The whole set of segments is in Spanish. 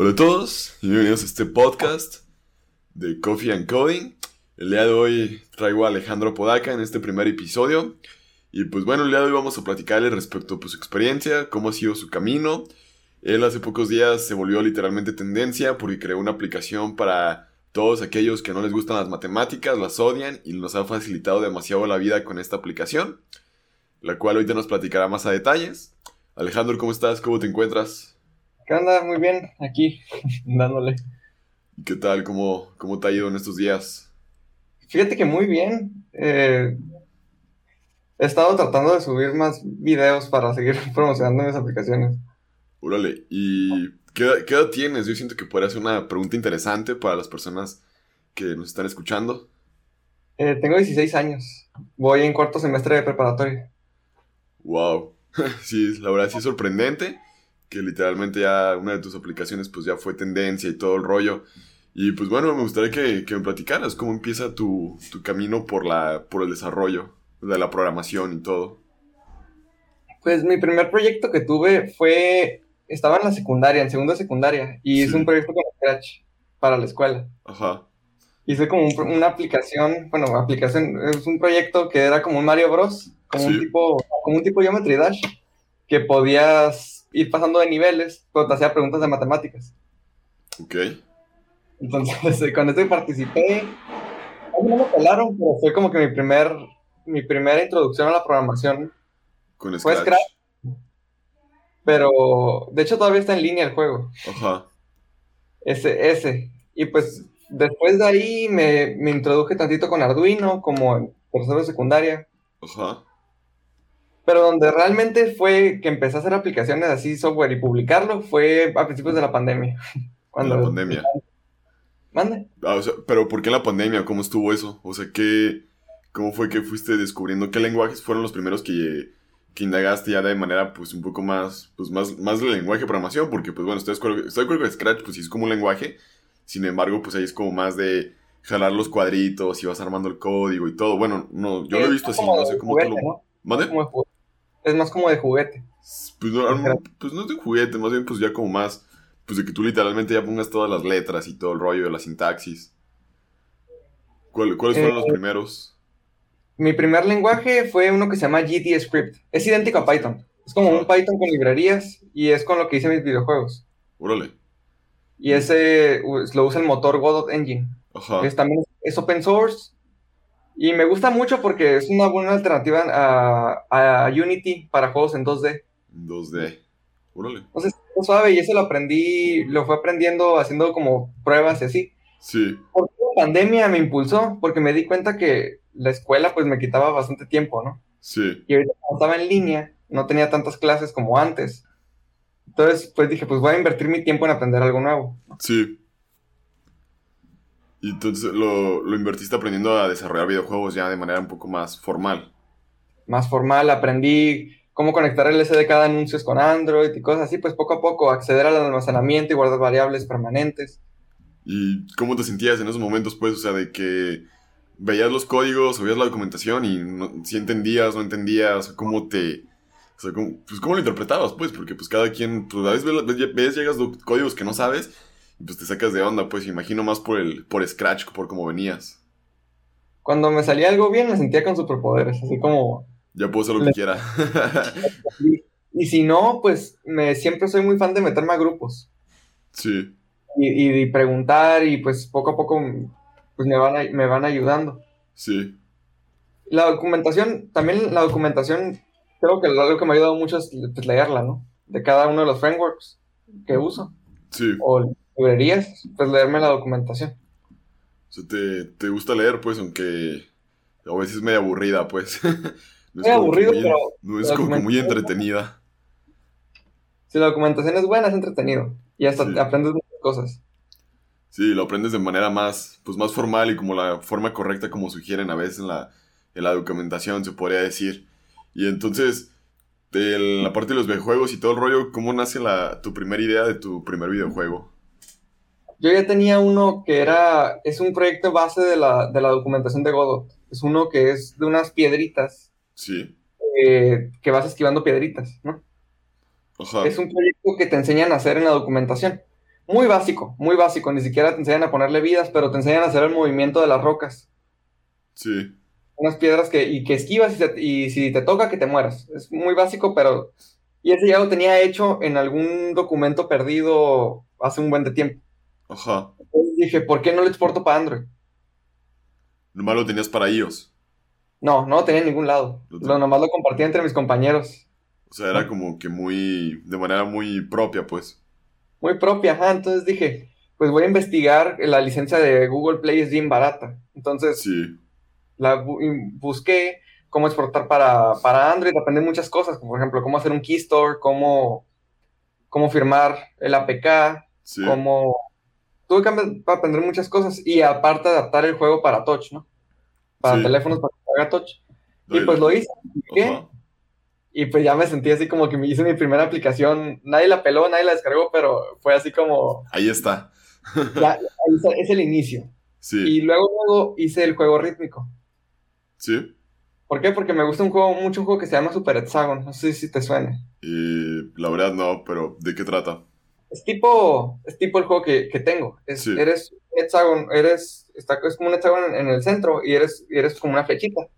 Hola a todos y bienvenidos a este podcast de Coffee and Coding. El día de hoy traigo a Alejandro Podaca en este primer episodio. Y pues bueno, el día de hoy vamos a platicarle respecto a pues, su experiencia, cómo ha sido su camino. Él hace pocos días se volvió literalmente tendencia porque creó una aplicación para todos aquellos que no les gustan las matemáticas, las odian y nos ha facilitado demasiado la vida con esta aplicación, la cual ahorita nos platicará más a detalles. Alejandro, ¿cómo estás? ¿Cómo te encuentras? ¿Qué onda? Muy bien, aquí, dándole. ¿Qué tal? ¿Cómo, ¿Cómo te ha ido en estos días? Fíjate que muy bien. Eh, he estado tratando de subir más videos para seguir promocionando mis aplicaciones. Órale, ¿y qué, edad tienes? Yo siento que podría ser una pregunta interesante para las personas que nos están escuchando. Eh, tengo 16 años. Voy en cuarto semestre de preparatoria. Wow. sí, la verdad sí es sorprendente que literalmente ya una de tus aplicaciones pues ya fue tendencia y todo el rollo. Y pues bueno, me gustaría que, me platicaras cómo empieza tu, camino por, la, por el desarrollo de la programación y todo. Pues mi primer proyecto que tuve fue, estaba en la secundaria, en segunda secundaria, y hice un proyecto con Scratch para la escuela. Ajá. Hice como una aplicación, bueno, aplicación, es un proyecto que era como un Mario Bros, como un tipo, como un tipo Geometry Dash, que podías ir pasando de niveles, pero te hacía preguntas de matemáticas. Ok. Entonces, con esto participé. No me pelaron, pero fue como que mi primer mi primera introducción a la programación. Con Scratch. Fue Scratch. Pero, de hecho, todavía está en línea el juego. Ajá. Ese, ese. Y pues, después de ahí me, me introduje tantito con Arduino, como en tercero de secundaria. Ajá. Pero donde realmente fue que empecé a hacer aplicaciones así, software y publicarlo, fue a principios de la pandemia. Cuando la pandemia. ¿Mande? Ah, pero ¿por qué la pandemia? ¿Cómo estuvo eso? O sea, ¿qué, ¿cómo fue que fuiste descubriendo qué lenguajes fueron los primeros que, que indagaste ya de manera pues un poco más, pues más, más de lenguaje de programación? Porque pues bueno, estoy de acuerdo que Scratch pues sí es como un lenguaje, sin embargo pues ahí es como más de jalar los cuadritos y vas armando el código y todo. Bueno, no, yo lo he visto así, no sé cómo te lo... ¿Mande? Es más como de juguete. Pues no, pues no es de juguete, más bien pues ya como más, pues de que tú literalmente ya pongas todas las letras y todo el rollo de la sintaxis. ¿Cuáles fueron los eh, primeros? Mi primer lenguaje fue uno que se llama GTScript. Es idéntico a Python. Es como un Python con librerías y es con lo que hice mis videojuegos. Órale. Y ese lo usa el motor Godot Engine. Ajá. Es también es open source y me gusta mucho porque es una buena alternativa a, Unity para juegos en 2D. 2D. Órale. Entonces, suave y eso lo aprendí, lo fue aprendiendo haciendo como pruebas y así. Sí. Porque la pandemia me impulsó, porque me di cuenta que la escuela pues me quitaba bastante tiempo, ¿no? Sí. Y ahorita cuando estaba en línea, no tenía tantas clases como antes. Entonces, pues dije, pues voy a invertir mi tiempo en aprender algo nuevo. Sí. Y entonces lo, lo, invertiste aprendiendo a desarrollar videojuegos ya de manera un poco más formal. Más formal, aprendí cómo conectar el SDK de anuncios con Android y cosas así, pues poco a poco acceder al almacenamiento y guardar variables permanentes. ¿Y cómo te sentías en esos momentos, pues? O sea, de que veías los códigos, veías la documentación y si entendías, no entendías, cómo te... O sea, cómo, pues cómo lo interpretabas, pues, porque pues cada quien, pues a veces ves, ves llegas códigos que no sabes pues te sacas de onda, pues imagino más por el por Scratch, por cómo venías. Cuando me salía algo bien me sentía con superpoderes, así como... Ya puedo hacer lo que quiera. y, si no, pues me, siempre soy muy fan de meterme a grupos. Sí. Y, preguntar y pues poco a poco pues me van, me van ayudando. Sí. La documentación, también la documentación, creo que algo que me ha ayudado mucho es pues, leerla, ¿no? De cada uno de los frameworks que uso. Sí. O deberías pues leerme la documentación. O sea, te, gusta leer, pues, aunque a veces es medio aburrida, pues. no es aburrido, pero... No es como muy entretenida. Si la documentación es buena, es entretenido. Y hasta aprendes muchas cosas. Sí, lo aprendes de manera más, pues más formal y como la forma correcta como sugieren a veces en la, en la documentación, se podría decir. Y entonces, de la parte de los videojuegos y todo el rollo, ¿cómo nace la, tu primera idea de tu primer videojuego? Yo ya tenía uno que era, es un proyecto base de la, de la documentación de Godot. Es uno que es de unas piedritas. Sí. Eh, que vas esquivando piedritas, ¿no? Es un proyecto que te enseñan a hacer en la documentación. Muy básico, muy básico. Ni siquiera te enseñan a ponerle vidas, pero te enseñan a hacer el movimiento de las rocas. Sí. Unas piedras que, y que esquivas y, si te toca que te mueras. Es muy básico, pero... Y ese ya lo tenía hecho en algún documento perdido hace un buen de tiempo. Ajá. Entonces dije, ¿por qué no lo exporto para Android? Nomás lo tenías para iOS. No, no lo tenía en ningún lado. Lo, nomás lo compartía entre mis compañeros. O sea, era como que muy, de manera muy propia, pues. Muy propia, ajá. Entonces dije, pues voy a investigar. La licencia de Google Play es bien barata. Entonces, sí. la busqué cómo exportar para, para Android. Aprendí muchas cosas, como por ejemplo, cómo hacer un Keystore, cómo, cómo firmar el APK, cómo... Tuve que aprender muchas cosas y aparte adaptar el juego para touch, ¿no? Para teléfonos, para que haga touch. Y pues lo hice. ¿Qué? Y pues ya me sentí así como que me hice mi primera aplicación. Nadie la peló, nadie la descargó, pero fue así como. Ahí está. ya, es el inicio. Sí. Y luego, luego hice el juego rítmico. Sí. ¿Por qué? Porque me gusta un juego, mucho un juego que se llama Super Hexagon. No sé si te suene. Y la verdad no, pero ¿de qué trata? Es tipo, es tipo el juego que, tengo. Es, Eres un hexágono, eres, está, es como un hexágono en, el centro y eres, eres como una flechita.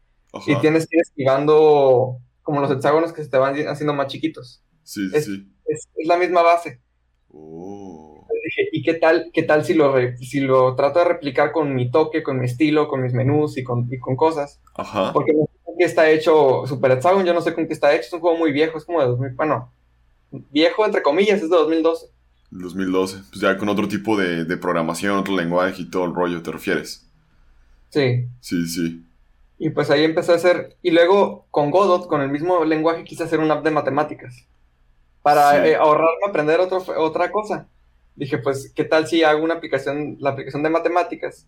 Y tienes que ir esquivando como los hexágonos que se te van haciendo más chiquitos. Sí, es, sí. Es, la misma base. Oh. ¿y qué tal, qué tal si lo, si lo trato de replicar con mi toque, con mi estilo, con mis menús y con, con cosas? Ajá. Porque no sé con qué está hecho Super Hexagon, yo no sé con qué está hecho, es un juego muy viejo, es como de 2000, bueno, viejo entre comillas, es de 2012. 2012, pues ya con otro tipo de, de programación, otro lenguaje y todo el rollo, ¿te refieres? Sí. Sí, sí. Y pues ahí empecé a hacer, y luego con Godot, con el mismo lenguaje, quise hacer una app de matemáticas. Para eh, ahorrarme aprender otro, otra cosa. Dije, pues, ¿qué tal si hago una aplicación, la aplicación de matemáticas?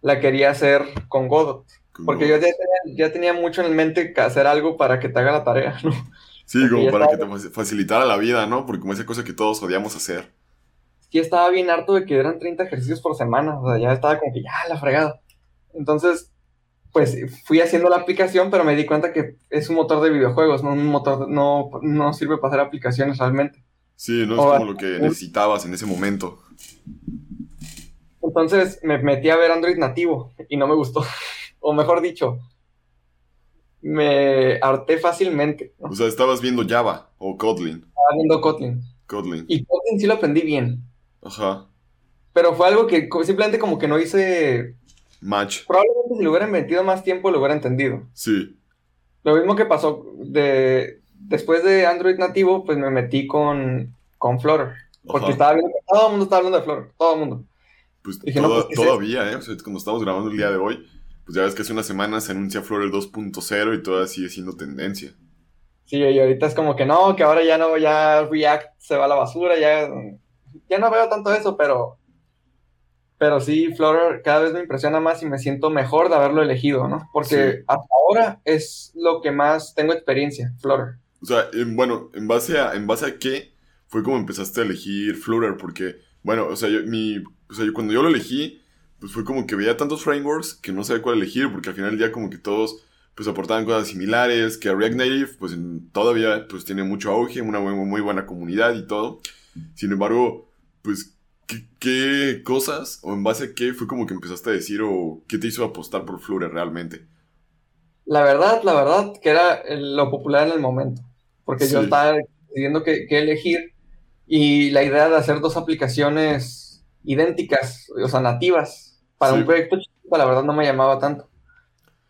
La quería hacer con Godot. porque yo ya tenía, ya tenía, mucho en mente que hacer algo para que te haga la tarea, ¿no? Sí, como para que te facilitara la vida, ¿no? Porque como esa cosa que todos odiamos hacer. Sí, estaba bien harto de que eran 30 ejercicios por semana. O sea, ya estaba como que ya la fregada. Entonces, pues fui haciendo la aplicación, pero me di cuenta que es un motor de videojuegos, no un motor, no, no sirve para hacer aplicaciones realmente. Sí, no es como lo que necesitabas en ese momento. Entonces me metí a ver Android nativo y no me gustó. o mejor dicho, me harté fácilmente. O sea, estabas viendo Java o Kotlin. Estaba viendo Kotlin. Kotlin. Y Kotlin sí lo aprendí bien. Ajá. Pero fue algo que simplemente como que no hice match. Probablemente si lo hubiera metido más tiempo lo hubiera entendido. Sí. Lo mismo que pasó de después de Android nativo, pues me metí con, con Flutter. Porque estaba viendo que todo el mundo estaba hablando de Flutter, todo el mundo. Pues, Dije, pues todavía, ¿eh? O sea, cuando estamos grabando el día de hoy, pues ya ves que hace una semana se anuncia Flutter 2.0 y todavía sigue siendo tendencia. Sí, y ahorita es como que no, que ahora ya no, ya React se va a la basura, ya, ya no veo tanto eso, pero pero sí, Flutter cada vez me impresiona más y me siento mejor de haberlo elegido, ¿no? Porque hasta ahora es lo que más tengo experiencia, Flutter. O sea, bueno, ¿en base, a, ¿en base a qué fue como empezaste a elegir Flutter? Porque, bueno, o sea, yo, mi, o sea, yo, cuando yo lo elegí, pues fue como que veía tantos frameworks que no sabía cuál elegir, porque al final del día como que todos pues aportaban cosas similares, que React Native pues todavía pues tiene mucho auge, una muy, muy buena comunidad y todo. Sin embargo, pues ¿Qué, cosas o en base a qué fue como que empezaste a decir o qué te hizo apostar por Flutter realmente? La verdad, la verdad, que era lo popular en el momento. Porque yo estaba decidiendo qué, elegir y la idea de hacer dos aplicaciones idénticas, o sea, nativas, para un proyecto chico, la verdad no me llamaba tanto.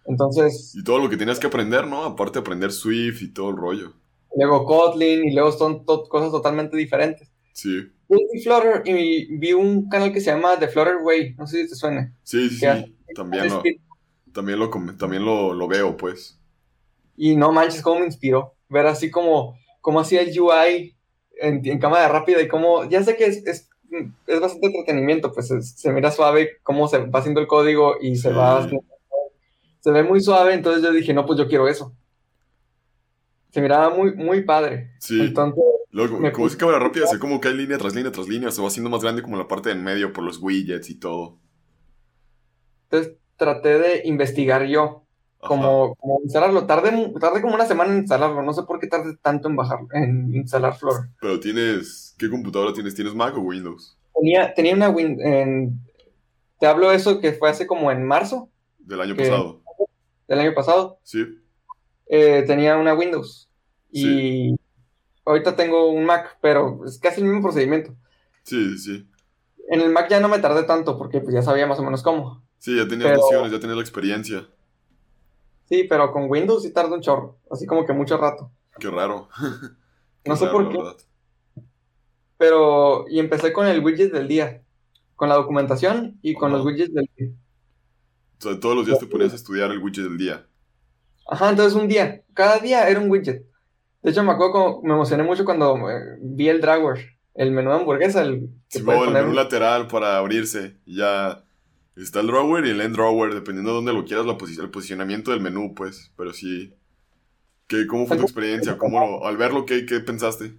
Entonces... Y todo lo que tenías que aprender, ¿no? Aparte de aprender Swift y todo el rollo. Luego Kotlin y luego son cosas totalmente diferentes. Sí. Vi Flutter y vi un canal que se llama The Flutter Way, no sé si te suena. Sí, sí, sí. También, lo, también, lo, también lo, veo, pues. Y no manches, cómo me inspiró. Ver así como, como hacía el UI en, en cámara rápida y cómo, ya sé que es, es, es bastante entretenimiento, pues se mira suave cómo se va haciendo el código y se va se ve muy suave, entonces yo dije, no, pues yo quiero eso. Se miraba muy, muy padre. Sí. Entonces, Luego, como es cámara rápida, se como cae línea tras línea tras línea, se va haciendo más grande como la parte del medio por los widgets y todo. Entonces traté de investigar yo como, como, instalarlo. Tardé, tardé como una semana en instalarlo. No sé por qué tardé tanto en bajar, en instalar Flor. Pero tienes, ¿qué computadora tienes? ¿Tienes Mac o Windows? Tenía, tenía una Windows. Te hablo eso que fue hace como en marzo. Del año pasado. Del año pasado. Sí. Eh, tenía una Windows. Y ahorita tengo un Mac, pero es casi el mismo procedimiento. Sí, sí. En el Mac ya no me tardé tanto porque pues, ya sabía más o menos cómo. Sí, ya tenías nociones, ya tenías la experiencia. Sí, pero con Windows sí tarda un chorro, así como que mucho rato. Qué raro. no sé por qué. Pero, y empecé con el widget del día, con la documentación y con los widgets del día. O sea, todos los días te ponías a estudiar el widget del día. Ajá, entonces un día, cada día era un widget. De hecho, me acuerdo como, me emocioné mucho cuando eh, vi el Dragware, el menú de hamburguesa. El, sí, el menú lateral para abrirse. Ya está el drawer y el end drawer, dependiendo de dónde lo quieras, la el posicionamiento del menú, pues. Pero sí. ¿Qué, ¿Cómo fue tu experiencia? ¿Cómo, al verlo, ¿qué, ¿qué pensaste?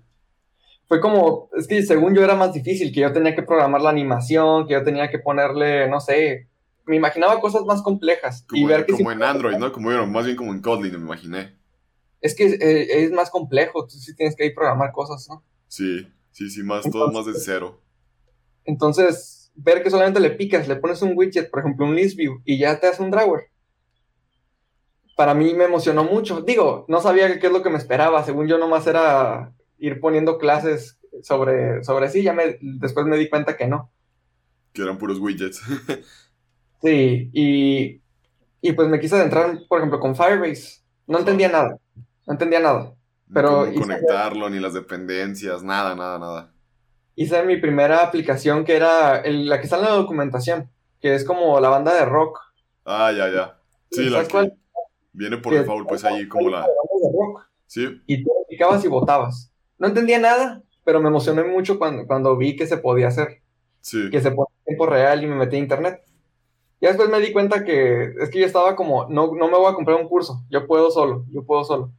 Fue como, es que según yo era más difícil, que yo tenía que programar la animación, que yo tenía que ponerle, no sé, me imaginaba cosas más complejas. Como, y ver que como en Android, ¿no? Como más bien como en Kotlin, me imaginé. Es que eh, es más complejo, tú sí tienes que ir programar cosas, ¿no? Sí, sí, sí, más, todo más de cero. Entonces, ver que solamente le picas, le pones un widget, por ejemplo, un list view, y ya te hace un drawer. Para mí me emocionó mucho. Digo, no sabía qué es lo que me esperaba. Según yo, nomás era ir poniendo clases sobre, sobre sí. Ya me, después me di cuenta que no. Que eran puros widgets. sí, y, y pues me quise adentrar, por ejemplo, con Firebase. No entendía nada. No entendía nada. Pero Cómo conectarlo, ni las dependencias, nada, nada, nada hice mi primera aplicación que era la que está en la documentación, que es como la banda de rock. Ah, ya, ya. Sí, la que viene por default, pues ahí como la... Sí. Y tú aplicabas y votabas. No entendía nada, pero me emocioné mucho cuando, cuando vi que se podía hacer. Sí. Que se ponía en tiempo real y me metí a internet. Y después me di cuenta que es que yo estaba como, no, no me voy a comprar un curso, yo puedo solo, yo puedo solo.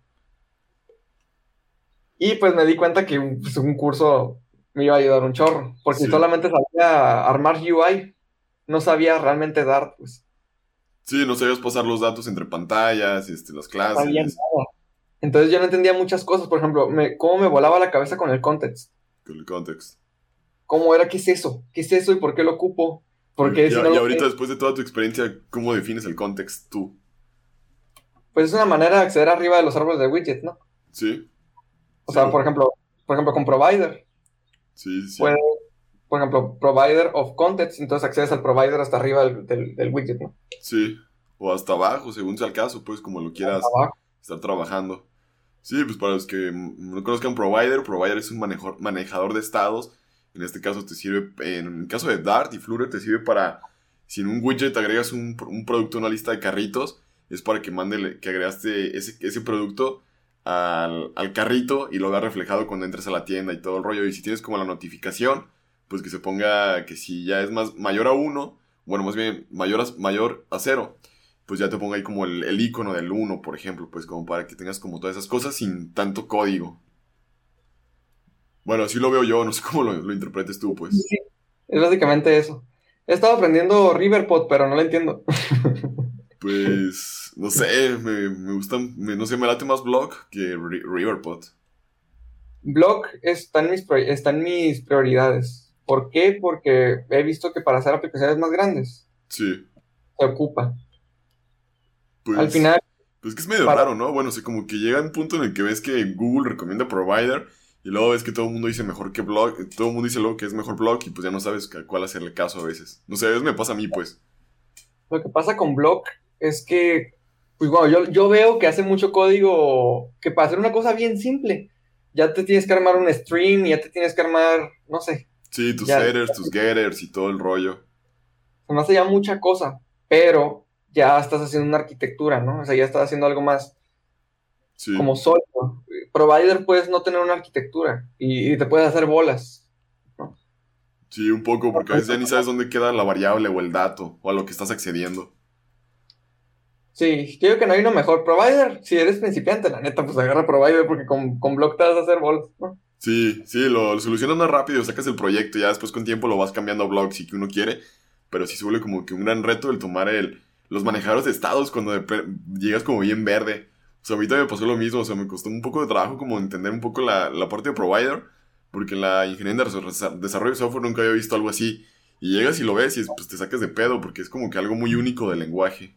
Y pues me di cuenta que pues, un curso me iba a ayudar un chorro, porque solamente sabía armar UI, no sabía realmente dar, pues. Sí, no sabías pasar los datos entre pantallas, este, las clases. Entonces yo no entendía muchas cosas, por ejemplo, me, cómo me volaba la cabeza con el context. Con el context. ¿Cómo era? ¿Qué es eso? ¿Qué es eso y por qué lo ocupo? Porque y, y ahorita, después de toda tu experiencia, ¿cómo defines el context tú? Pues es una manera de acceder arriba de los árboles de widget, ¿no? Sí. O sea, por ejemplo, por ejemplo, con provider. Sí, sí. por ejemplo, provider of context, entonces accedes al provider hasta arriba del, widget, ¿no? Sí, o hasta abajo, según sea el caso, pues como lo quieras estar trabajando. Sí, pues para los que no conozcan provider, provider es un manejador de estados. En este caso te sirve, en el caso de Dart y Flutter te sirve para, si en un widget agregas un, producto a una lista de carritos, es para que mande, que agregaste ese, ese producto al, carrito y lo vea reflejado cuando entres a la tienda y todo el rollo. Y si tienes como la notificación, pues que se ponga que si ya es más mayor a 1, bueno, más bien mayor a, mayor a 0, pues ya te ponga ahí como el, icono del 1, por ejemplo, pues como para que tengas como todas esas cosas sin tanto código. Bueno, así lo veo yo, no sé cómo lo, lo interpretes tú, pues. Sí, es básicamente eso. He estado aprendiendo Riverpod, pero no lo entiendo. Pues, no sé, me, me gusta, no sé, me late más Block que Riverpod. Block está en, mis, está en mis prioridades. ¿Por qué? Porque he visto que para hacer aplicaciones más grandes sí. se ocupa. Pues, Al final. Pues que es medio raro, ¿no? Bueno, o como que llega un punto en el que ves que Google recomienda Provider y luego ves que todo el mundo dice mejor que Block, todo el mundo dice luego que es mejor Block y pues ya no sabes a cuál hacerle caso a veces. No sé, a veces me pasa a mí, pues. Lo que pasa con Block es que, pues bueno, yo, yo veo que hace mucho código que para hacer una cosa bien simple, ya te tienes que armar un stream, ya te tienes que armar, no sé. Sí, tus headers, tus getters y todo el rollo. Se me hace ya mucha cosa, pero ya estás haciendo una arquitectura, ¿no? O sea, ya estás haciendo algo más sí. como sólido. Provider puedes no tener una arquitectura y, te puedes hacer bolas. Sí, un poco, porque a veces ya ni sabes dónde queda la variable o el dato o a lo que estás accediendo. Sí, creo que no hay uno mejor. Provider, si eres principiante, la neta, pues agarra Provider porque con, con Block te vas a hacer bolas, ¿no? Sí, sí, lo, solucionas más rápido, sacas el proyecto y ya después con tiempo lo vas cambiando a Block si que uno quiere, pero sí se como que un gran reto el tomar el, los manejadores de estados cuando llegas como bien verde. O sea, a mí también me pasó lo mismo, o sea, me costó un poco de trabajo como entender un poco la, la parte de provider, porque en la ingeniería de desarrollo de software nunca había visto algo así. Y llegas y lo ves y pues te sacas de pedo, porque es como que algo muy único del lenguaje.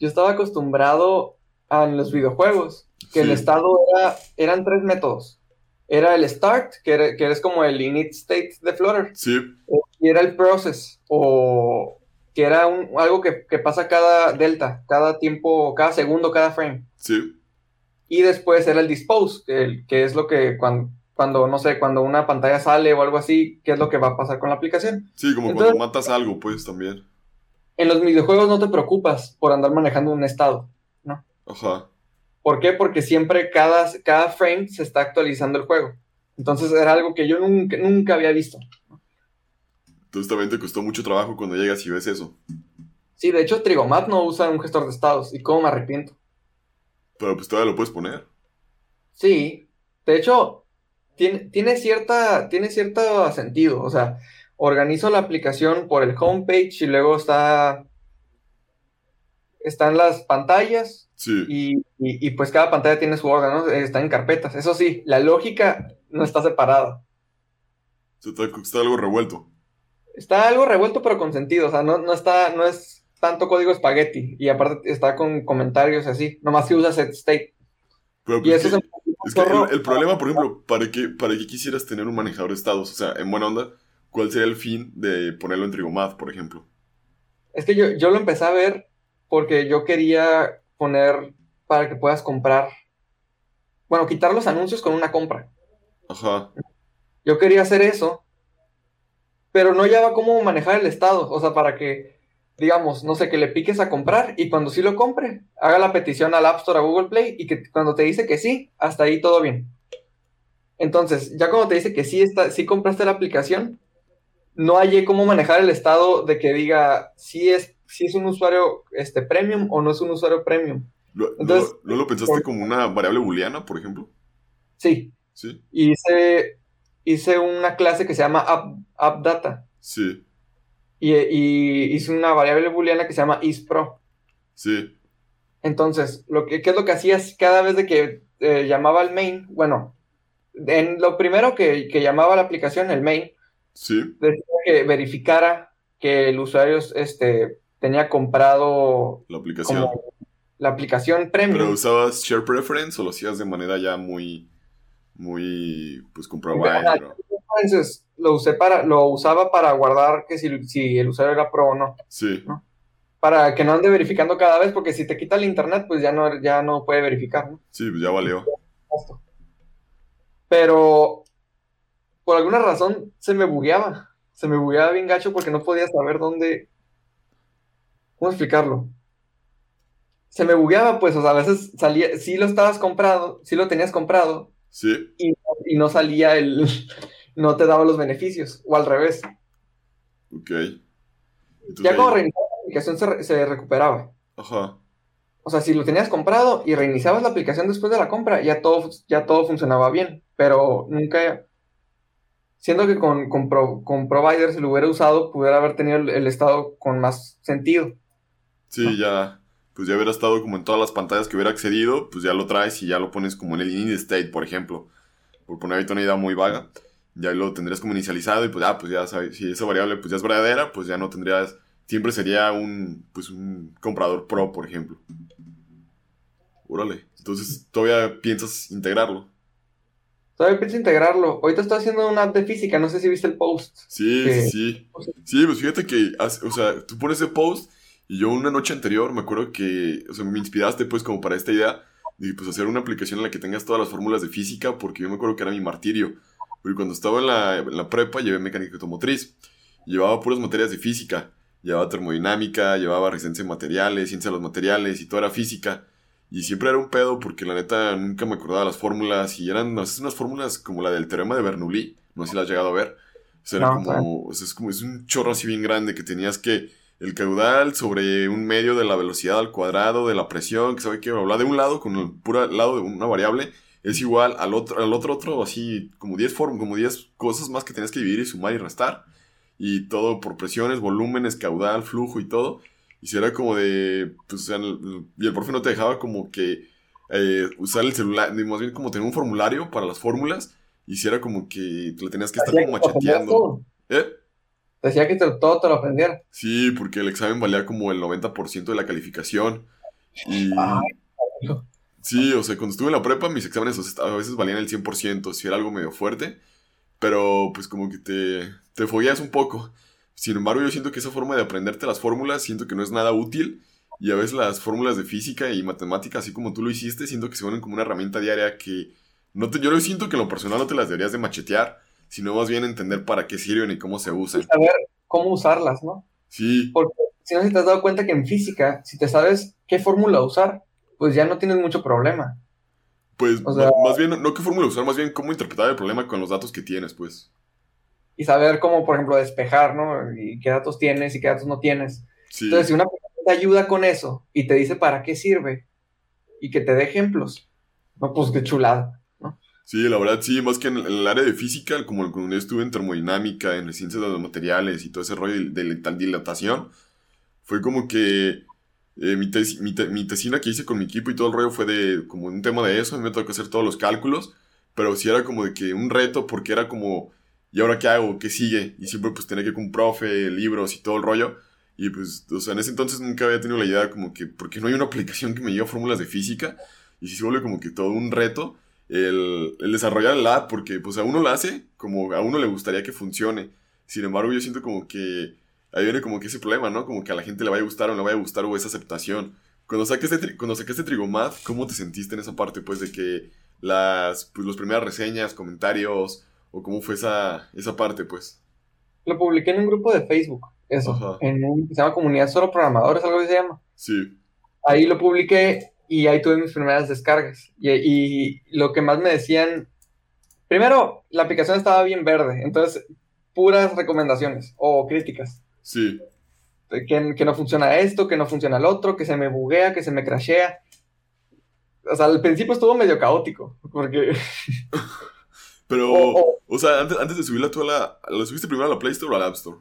Yo estaba acostumbrado a los videojuegos, que el estado era, eran tres métodos. Era el start, que, que es como el init state de Flutter. Sí. Y era el process, o que era un, algo que, pasa cada delta, cada tiempo, cada segundo, cada frame. Sí. Y después era el dispose, que, que es lo que cuando, cuando, no sé, cuando una pantalla sale o algo así, qué es lo que va a pasar con la aplicación. Sí, como cuando matas algo, pues también. En los videojuegos no te preocupas por andar manejando un estado, ¿no? Ajá. ¿Por qué? Porque siempre cada, cada frame se está actualizando el juego. Entonces era algo que yo nunca, nunca había visto. Entonces también te costó mucho trabajo cuando llegas y ves eso. Sí, de hecho Trigomat no usa un gestor de estados y cómo me arrepiento. Pero pues todavía lo puedes poner. Sí, de hecho tiene, tiene, cierta, tiene cierto sentido. O sea, organizo la aplicación por el homepage y luego está están las pantallas sí. y, y, pues cada pantalla tiene su orden, ¿no? Está en carpetas. Eso sí, la lógica no está separada. Está, está algo revuelto. Está algo revuelto, pero con sentido. O sea, no, no está, no es tanto código espagueti. Y aparte está con comentarios así. Nomás que usa set state. Pero pues es, que, el, problema, por ejemplo, ¿para qué, ¿para qué quisieras tener un manejador de estados? O sea, en buena onda, ¿cuál sería el fin de ponerlo en Trigomath, por ejemplo? Es que yo, yo lo empecé a ver porque yo quería poner para que puedas comprar. Bueno, quitar los anuncios con una compra. Ajá. Yo quería hacer eso pero no ya va cómo manejar el estado, o sea, para que, digamos, no sé, que le piques a comprar y cuando sí lo compre, haga la petición al App Store, a Google Play y que cuando te dice que sí, hasta ahí todo bien. Entonces, ya cuando te dice que sí, está, sí compraste la aplicación, no hay cómo manejar el estado de que diga si es, si es un usuario este, premium o no es un usuario premium. Entonces, ¿No, lo pensaste como una variable booleana, por ejemplo? Sí. Sí. Y hice, hice una clase que se llama AppData. Sí. Y, hice una variable booleana que se llama isPro. Sí. Entonces, lo que, ¿qué es lo que hacías cada vez de que eh, llamaba al main? Bueno, en lo primero que, llamaba la aplicación, el main, sí. decía que verificara que el usuario este, tenía comprado la aplicación. la aplicación premium. ¿Pero usabas share preference o lo hacías de manera ya muy muy, pues, comprobado. Entonces, lo, usé para, lo usaba para guardar que si, si el usuario era pro o no. Sí. Para que no ande verificando cada vez, porque si te quita el internet, pues ya no, ya no puede verificar, ¿no? Sí, pues ya valió. Pero, por alguna razón, se me bugueaba. Se me bugueaba bien gacho porque no podía saber dónde... ¿Cómo explicarlo? Se me bugueaba, pues, o sea, a veces salía, sí lo estabas comprado, sí lo tenías comprado, Sí. Y, no salía el. No te daba los beneficios, o al revés. Ok. ya cuando reiniciabas la aplicación se, recuperaba. Ajá. O sea, si lo tenías comprado y reiniciabas la aplicación después de la compra, ya todo, ya todo funcionaba bien. Pero nunca. Siendo que con, con, con providers si lo hubiera usado, pudiera haber tenido el estado con más sentido. Sí, ya pues ya hubiera estado como en todas las pantallas que hubiera accedido, pues ya lo traes y ya lo pones como en el init state, por ejemplo. Por poner ahorita una idea muy vaga. Ya lo tendrías como inicializado y pues, ah, pues ya sabes, si esa variable pues ya es verdadera, pues ya no tendrías, siempre sería un, pues un comprador pro, por ejemplo. Órale, entonces todavía piensas integrarlo. Todavía pienso integrarlo. Ahorita estoy haciendo una app de física, no sé si viste el post. Sí, sí, sí. Sí, pues fíjate que, o sea, tú pones el post y yo una noche anterior me acuerdo que, o sea, me inspiraste pues como para esta idea de pues hacer una aplicación en la que tengas todas las fórmulas de física, porque yo me acuerdo que era mi martirio. Porque cuando estaba en la, en la prepa llevé mecánica automotriz, llevaba puras materias de física, llevaba termodinámica, llevaba resistencia de materiales, ciencia de los materiales y toda era física. Y siempre era un pedo porque la neta nunca me acordaba las fórmulas y eran no unas fórmulas como la del teorema de Bernoulli, no sé si la has llegado a ver. O sea, era como, o sea, es como, es un chorro así bien grande que tenías que el caudal sobre un medio de la velocidad al cuadrado de la presión, que sabe que habla de un lado con el puro lado de una variable, es igual al otro, al otro, otro, así como 10 como 10 cosas más que tienes que dividir y sumar y restar. Y todo por presiones, volúmenes, caudal, flujo y todo. Y si era como de, pues, o sea, y el profe no te dejaba como que eh, usar el celular, más bien como tener un formulario para las fórmulas, y si era como que le tenías que estar como macheteando. ¿Eh? Decía que todo te lo aprendiera. Sí, porque el examen valía como el 90% de la calificación. Y... sí, o sea, cuando estuve en la prepa, mis exámenes a veces valían el 100%, si era algo medio fuerte. Pero pues como que te, te fogueas un poco. Sin embargo, yo siento que esa forma de aprenderte las fórmulas, siento que no es nada útil. Y a veces las fórmulas de física y matemática, así como tú lo hiciste, siento que se vuelven como una herramienta diaria que no te, yo lo siento que en lo personal no te las deberías de machetear, sino más bien entender para qué sirven y cómo se usan. saber cómo usarlas, ¿no? Sí. Porque si no, si te has dado cuenta que en física, si te sabes qué fórmula usar, pues ya no tienes mucho problema. Pues más bien, no qué fórmula usar, más bien cómo interpretar el problema con los datos que tienes, pues y saber cómo, por ejemplo, despejar, ¿no? Y qué datos tienes y qué datos no tienes. Entonces, si una persona te ayuda con eso y te dice para qué sirve y que te dé ejemplos, no, pues qué chulada, ¿no? Sí, la verdad, sí, más que en el área de física, como cuando yo estuve en termodinámica, en las ciencias de los materiales y todo ese rollo de, de dilatación, fue como que eh, mi, mi, tesina que hice con mi equipo y todo el rollo fue de como un tema de eso, a mí me tocó hacer todos los cálculos, pero sí era como de que un reto porque era como ¿y ahora qué hago? ¿Qué sigue? Y siempre pues tenía que ir con un profe, libros y todo el rollo. Y pues, o sea, en ese entonces nunca había tenido la idea como que, porque no hay una aplicación que me lleve fórmulas de física. Y si se vuelve como que todo un reto el, el desarrollar el app, porque pues a uno lo hace como a uno le gustaría que funcione. Sin embargo, yo siento como que ahí viene como que ese problema, ¿no? Como que a la gente le vaya a gustar o no le vaya a gustar o esa aceptación. Cuando sacaste, cuando sacaste Trigomath, ¿cómo te sentiste en esa parte? Pues de que las, pues, las primeras reseñas, comentarios, ¿O cómo fue esa, esa parte, pues? Lo publiqué en un grupo de Facebook, eso. En un, se llama Comunidad Solo Programadores, algo que se llama. Sí. Ahí lo publiqué y ahí tuve mis primeras descargas. Y, y lo que más me decían, primero, la aplicación estaba bien verde, entonces puras recomendaciones o críticas. Sí. Que, que, no funciona esto, que no funciona el otro, que se me buguea, que se me crashea. O sea, al principio estuvo medio caótico, porque Pero, o, sea, antes, antes, de subirla tú a la... ¿La subiste primero a la Play Store o al App Store?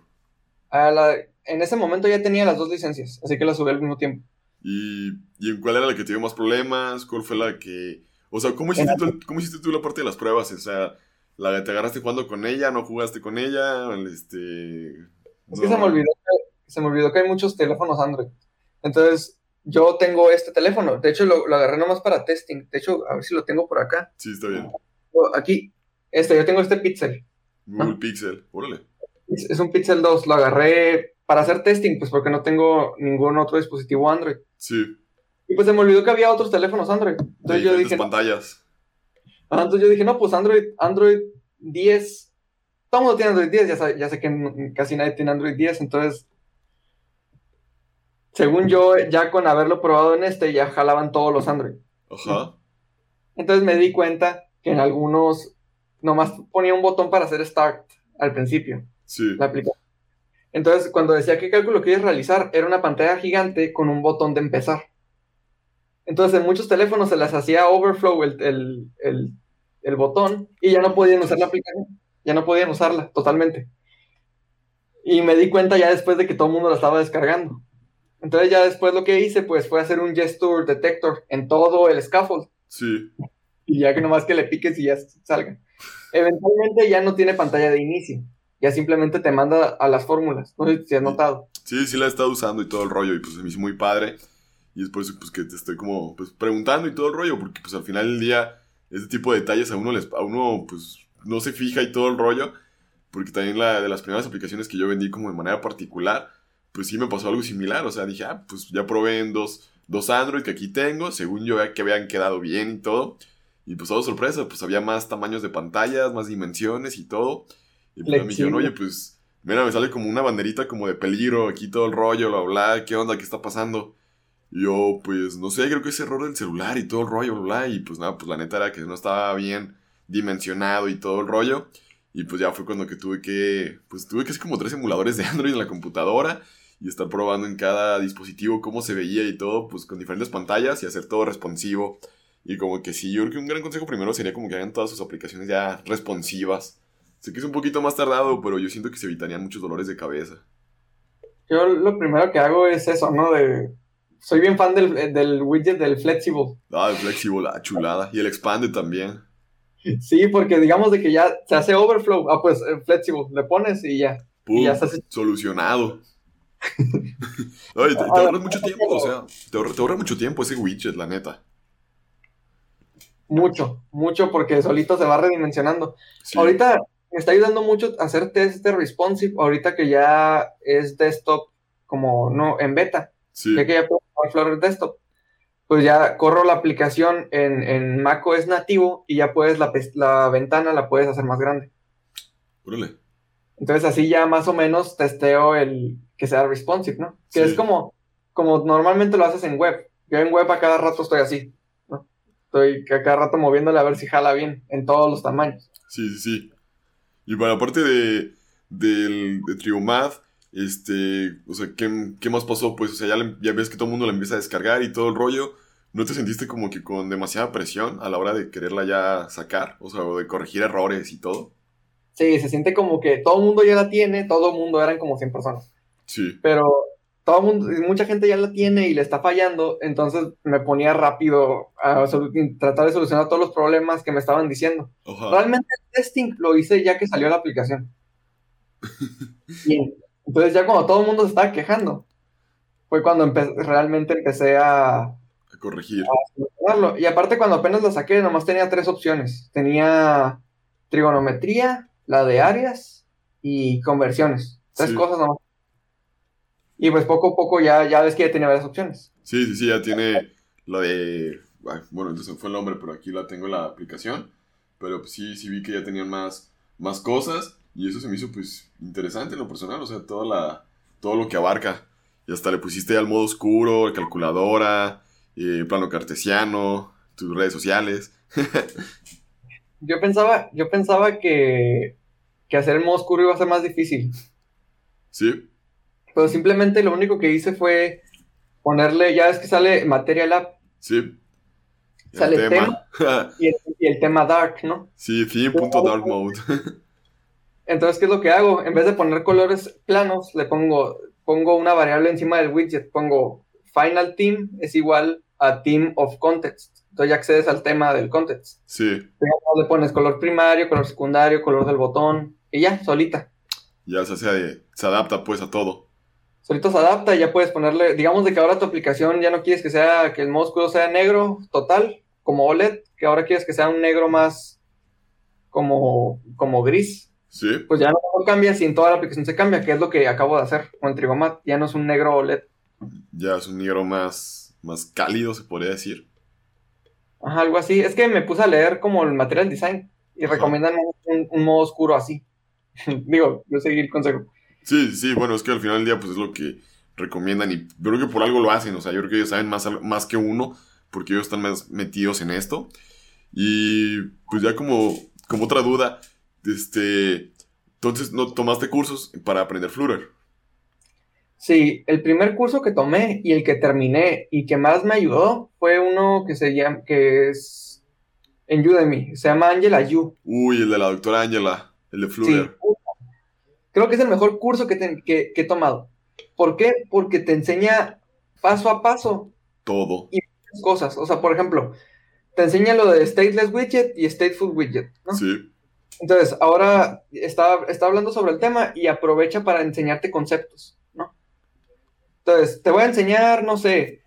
A la, en ese momento ya tenía las dos licencias, así que la subí al mismo tiempo. ¿Y, ¿Y cuál era la que tuvo más problemas? ¿Cuál fue la que...? O sea, ¿cómo hiciste, tú, ¿cómo hiciste tú la parte de las pruebas? O sea, ¿la te agarraste jugando con ella? ¿No jugaste con ella? Este... Es que se me, olvidó que, se me olvidó que hay muchos teléfonos Android. Entonces, yo tengo este teléfono. De hecho, lo, lo agarré nomás para testing. De hecho, a ver si lo tengo por acá. Sí, está bien. Aquí, este, yo tengo este Pixel. Google Pixel, órale. Es, un Pixel 2, lo agarré para hacer testing, pues porque no tengo ningún otro dispositivo Android. Sí. Y pues se me olvidó que había otros teléfonos Android. Entonces yo dije. pantallas. entonces yo dije, no, pues Android, Android 10. Todo el mundo tiene Android 10, ya sé, ya sé que casi nadie tiene Android 10, entonces. Según yo, ya con haberlo probado en este, ya jalaban todos los Android. Ajá. Entonces me di cuenta que en algunos nomás ponía un botón para hacer start al principio. Sí. La aplicación. Entonces, cuando decía qué cálculo quieres realizar, era una pantalla gigante con un botón de empezar. Entonces, en muchos teléfonos se les hacía overflow el, el, botón y ya no podían usar la aplicación. Ya no podían usarla totalmente. Y me di cuenta ya después de que todo el mundo la estaba descargando. Entonces, ya después lo que hice, pues fue hacer un gesture detector en todo el scaffold. Sí. Y ya que nomás que le piques y ya salga. Eventualmente ya no tiene pantalla de inicio. Ya simplemente te manda a las fórmulas. No sé si has notado. Sí, sí la he estado usando y todo el rollo. Y pues me hizo muy padre. Y es por eso pues, que te estoy como pues, preguntando y todo el rollo. Porque pues al final del día, este tipo de detalles a uno, les, a uno pues no se fija y todo el rollo. Porque también la de las primeras aplicaciones que yo vendí como de manera particular, pues sí me pasó algo similar. O sea, dije, ah, pues ya probé en dos, dos Android que aquí tengo. Según yo, que habían quedado bien y todo. Y pues todo sorpresa, pues había más tamaños de pantallas, más dimensiones y todo. Y pues me dijeron, oye, pues, mira, me sale como una banderita como de peligro, aquí todo el rollo, bla, bla, ¿qué onda? ¿Qué está pasando? Y yo, pues, no sé, creo que es error del celular y todo el rollo, bla, bla. Y pues nada, pues la neta era que no estaba bien dimensionado y todo el rollo. Y pues ya fue cuando que tuve que, pues tuve que hacer como tres emuladores de Android en la computadora y estar probando en cada dispositivo cómo se veía y todo, pues con diferentes pantallas y hacer todo responsivo y como que sí, yo creo que un gran consejo primero sería como que hagan todas sus aplicaciones ya responsivas. Sé que es un poquito más tardado, pero yo siento que se evitarían muchos dolores de cabeza. Yo lo primero que hago es eso, ¿no? De, soy bien fan del, del widget del Flexible. Ah, el Flexible, la chulada. Y el Expande también. Sí, porque digamos de que ya se hace overflow. Ah, pues eh, Flexible, le pones y ya. y ya está solucionado. Te, ahorras mucho tiempo, o sea, te ahorra, mucho tiempo ese widget, la neta. Mucho, mucho, porque solito se va redimensionando. Ahorita me está ayudando mucho a hacer test de responsive, ahorita que ya es desktop como no en beta. Ya que ya puedo jugar Flutter desktop. Pues ya corro la aplicación en, en macOS nativo y ya puedes la, la ventana la puedes hacer más grande. Entonces así ya más o menos testeo el que sea responsive, ¿no? Que es como, como normalmente lo haces en web. Yo en web a cada rato estoy así. Estoy cada rato moviéndole a ver si jala bien en todos los tamaños. Sí, sí, sí. Y para la parte de, del, de este, o sea, ¿qué, más pasó? Pues, o sea, ya, ya ves que todo el mundo la empieza a descargar y todo el rollo. ¿No te sentiste como que con demasiada presión a la hora de quererla ya sacar? O sea, de corregir errores y todo. Sí, se siente como que todo el mundo ya la tiene, todo el mundo eran como 100 personas. Sí. Pero todo mundo, mucha gente ya la tiene y le está fallando, entonces me ponía rápido a tratar de solucionar todos los problemas que me estaban diciendo. Realmente el testing lo hice ya que salió la aplicación. Bien. Entonces ya cuando todo el mundo se estaba quejando, fue cuando realmente empecé a, a corregir. y aparte cuando apenas la saqué, nomás tenía tres opciones. Tenía trigonometría, la de áreas y conversiones. Tres cosas nomás. Y pues poco a poco ya, ya ves que ya tenía varias opciones. Sí, sí, sí, ya tiene la de... Bueno, entonces fue el nombre, pero aquí la tengo en la aplicación. Pero pues sí, sí vi que ya tenían más, más cosas. Y eso se me hizo pues interesante en lo personal. O sea, toda la, todo lo que abarca. Y hasta le pusiste al modo oscuro, calculadora, eh, plano cartesiano, tus redes sociales. yo pensaba, yo pensaba que, que hacer el modo oscuro iba a ser más difícil. Sí. Pero simplemente lo único que hice fue ponerle, ya es que sale Material App. Sí. sale tema, y, el, tema Dark, ¿no? Sí, theme.dark mode. Entonces, ¿qué es lo que hago? En vez de poner colores planos, le pongo, pongo una variable encima del widget. Pongo final theme es igual a theme of context. Entonces ya accedes al tema del context. Sí. Le pones color primario, color secundario, color del botón y ya, solita. Ya se, se adapta pues a todo solito se adapta y ya puedes ponerle, digamos de que ahora tu aplicación ya no quieres que sea, que el modo sea negro total, como OLED, que ahora quieres que sea un negro más como, como gris. Sí. Pues ya no cambia si en toda la aplicación se cambia, que es lo que acabo de hacer con Trigomat, ya no es un negro OLED. Ya es un negro más, más cálido, se podría decir. Ajá, algo así. Es que me puse a leer como el material design y recomiendan un, modo oscuro así. Digo, yo seguí el consejo. Sí, sí, bueno, es que al final del día pues es lo que recomiendan y creo que por algo lo hacen, o sea, yo creo que ellos saben más, más que uno porque ellos están más metidos en esto. Y pues ya como, como otra duda, este, entonces no tomaste cursos para aprender Flutter. Sí, el primer curso que tomé y el que terminé y que más me ayudó fue uno que se llama, que es en Udemy, se llama Angela Yu. Uy, el de la doctora Angela, el de Flutter. Creo que es el mejor curso que, he tomado. ¿Por qué? Porque te enseña paso a paso. Todo. Y muchas cosas. O sea, por ejemplo, te enseña lo de stateless widget y stateful widget, ¿no? Sí. Entonces, ahora está, está hablando sobre el tema y aprovecha para enseñarte conceptos, ¿no? Entonces, te voy a enseñar, no sé,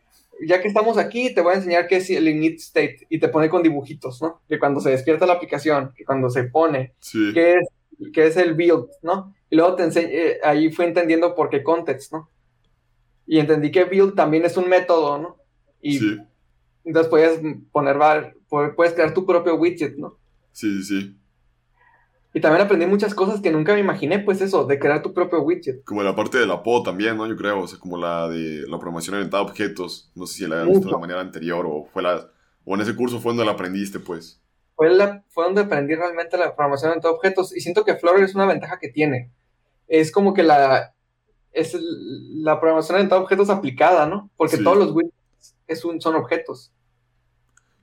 ya que estamos aquí, te voy a enseñar qué es el init state y te pone con dibujitos, ¿no? Que cuando se despierta la aplicación, que cuando se pone, sí. qué es, qué es el build, ¿no? Y luego te enseñé, eh, ahí fui entendiendo por qué context, ¿no? Y entendí que build también es un método, ¿no? Y sí. entonces puedes poner, puedes crear tu propio widget, ¿no? Sí, sí. Y también aprendí muchas cosas que nunca me imaginé, pues eso, de crear tu propio widget. Como la parte de la PO también, ¿no? Yo creo, o sea, como la de la programación orientada a objetos. No sé si la habías visto de la manera anterior o fue la... O en ese curso fue donde la aprendiste, pues. Fue, la, fue donde aprendí realmente la programación orientada a objetos y siento que Flutter es una ventaja que tiene es como que la, es la programación de objetos aplicada, ¿no? Porque todos los widgets es un, son objetos.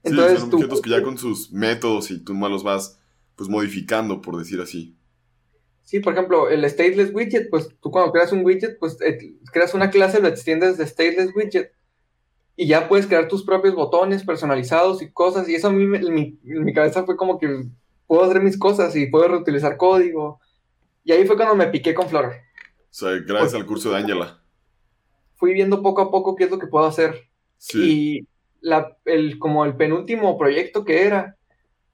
Entonces, son objetos que ya con sus métodos y tú más los vas pues modificando, por decir así. Sí, por ejemplo, el stateless widget, pues tú cuando creas un widget, pues eh, creas una clase, lo extiendes de stateless widget y ya puedes crear tus propios botones personalizados y cosas. Y eso a mí, en mi, cabeza fue como que puedo hacer mis cosas y puedo reutilizar código. Y ahí fue cuando me piqué con. O sea, gracias al curso de Angela. Fui viendo poco a poco qué es lo que puedo hacer. Sí. Y la, el, como el penúltimo proyecto que era,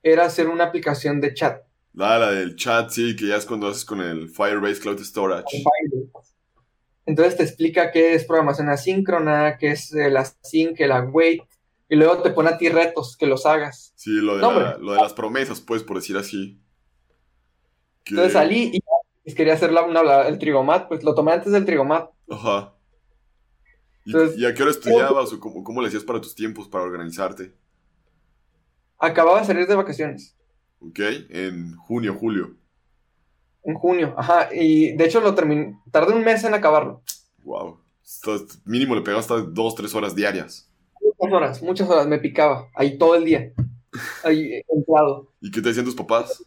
era hacer una aplicación de chat. Ah, la del chat, sí, que ya es cuando haces con el Firebase Cloud Storage. Entonces te explica qué es programación asíncrona, qué es el async, el await, y luego te pone a ti retos que los hagas. Sí, lo de, lo de las promesas, pues, por decir así. Entonces salí y quería hacer la, el trigomat, pues lo tomé antes del trigomat. Ajá. ¿Y, a qué hora estudiabas o cómo, cómo le hacías para tus tiempos, para organizarte? Acababa de salir de vacaciones. Ok, en junio, julio. En junio, ajá. Y de hecho lo terminé, tardé un mes en acabarlo. Wow. Mínimo le pegaba hasta dos, tres horas diarias. Muchas horas, muchas horas, me picaba. Ahí todo el día. Ahí entrado. ¿Y qué te decían tus papás?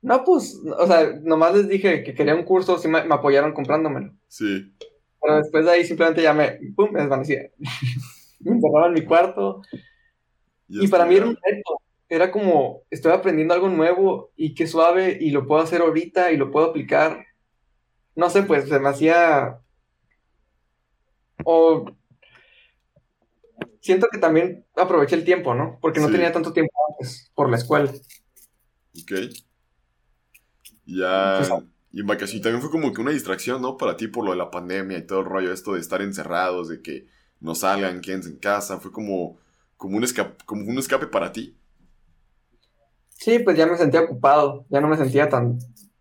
No, pues, o sea, nomás les dije que quería un curso, sí me, apoyaron comprándomelo. Sí. Pero después de ahí simplemente ya me, pum, me desvanecía. me encerraba en mi cuarto. Y, para mí era un reto era como, estoy aprendiendo algo nuevo y qué suave y lo puedo hacer ahorita y lo puedo aplicar. No sé, pues se me hacía... O siento que también aproveché el tiempo, ¿no? Porque no tenía tanto tiempo antes por la escuela. Ok. Ya... y en vacaciones también fue como que una distracción, ¿no? Para ti por lo de la pandemia y todo el rollo, esto de estar encerrados, de que no salgan, quédense en casa, fue como, como, un, escape, como un escape para ti. Sí, pues ya me sentía ocupado, ya no me sentía tan...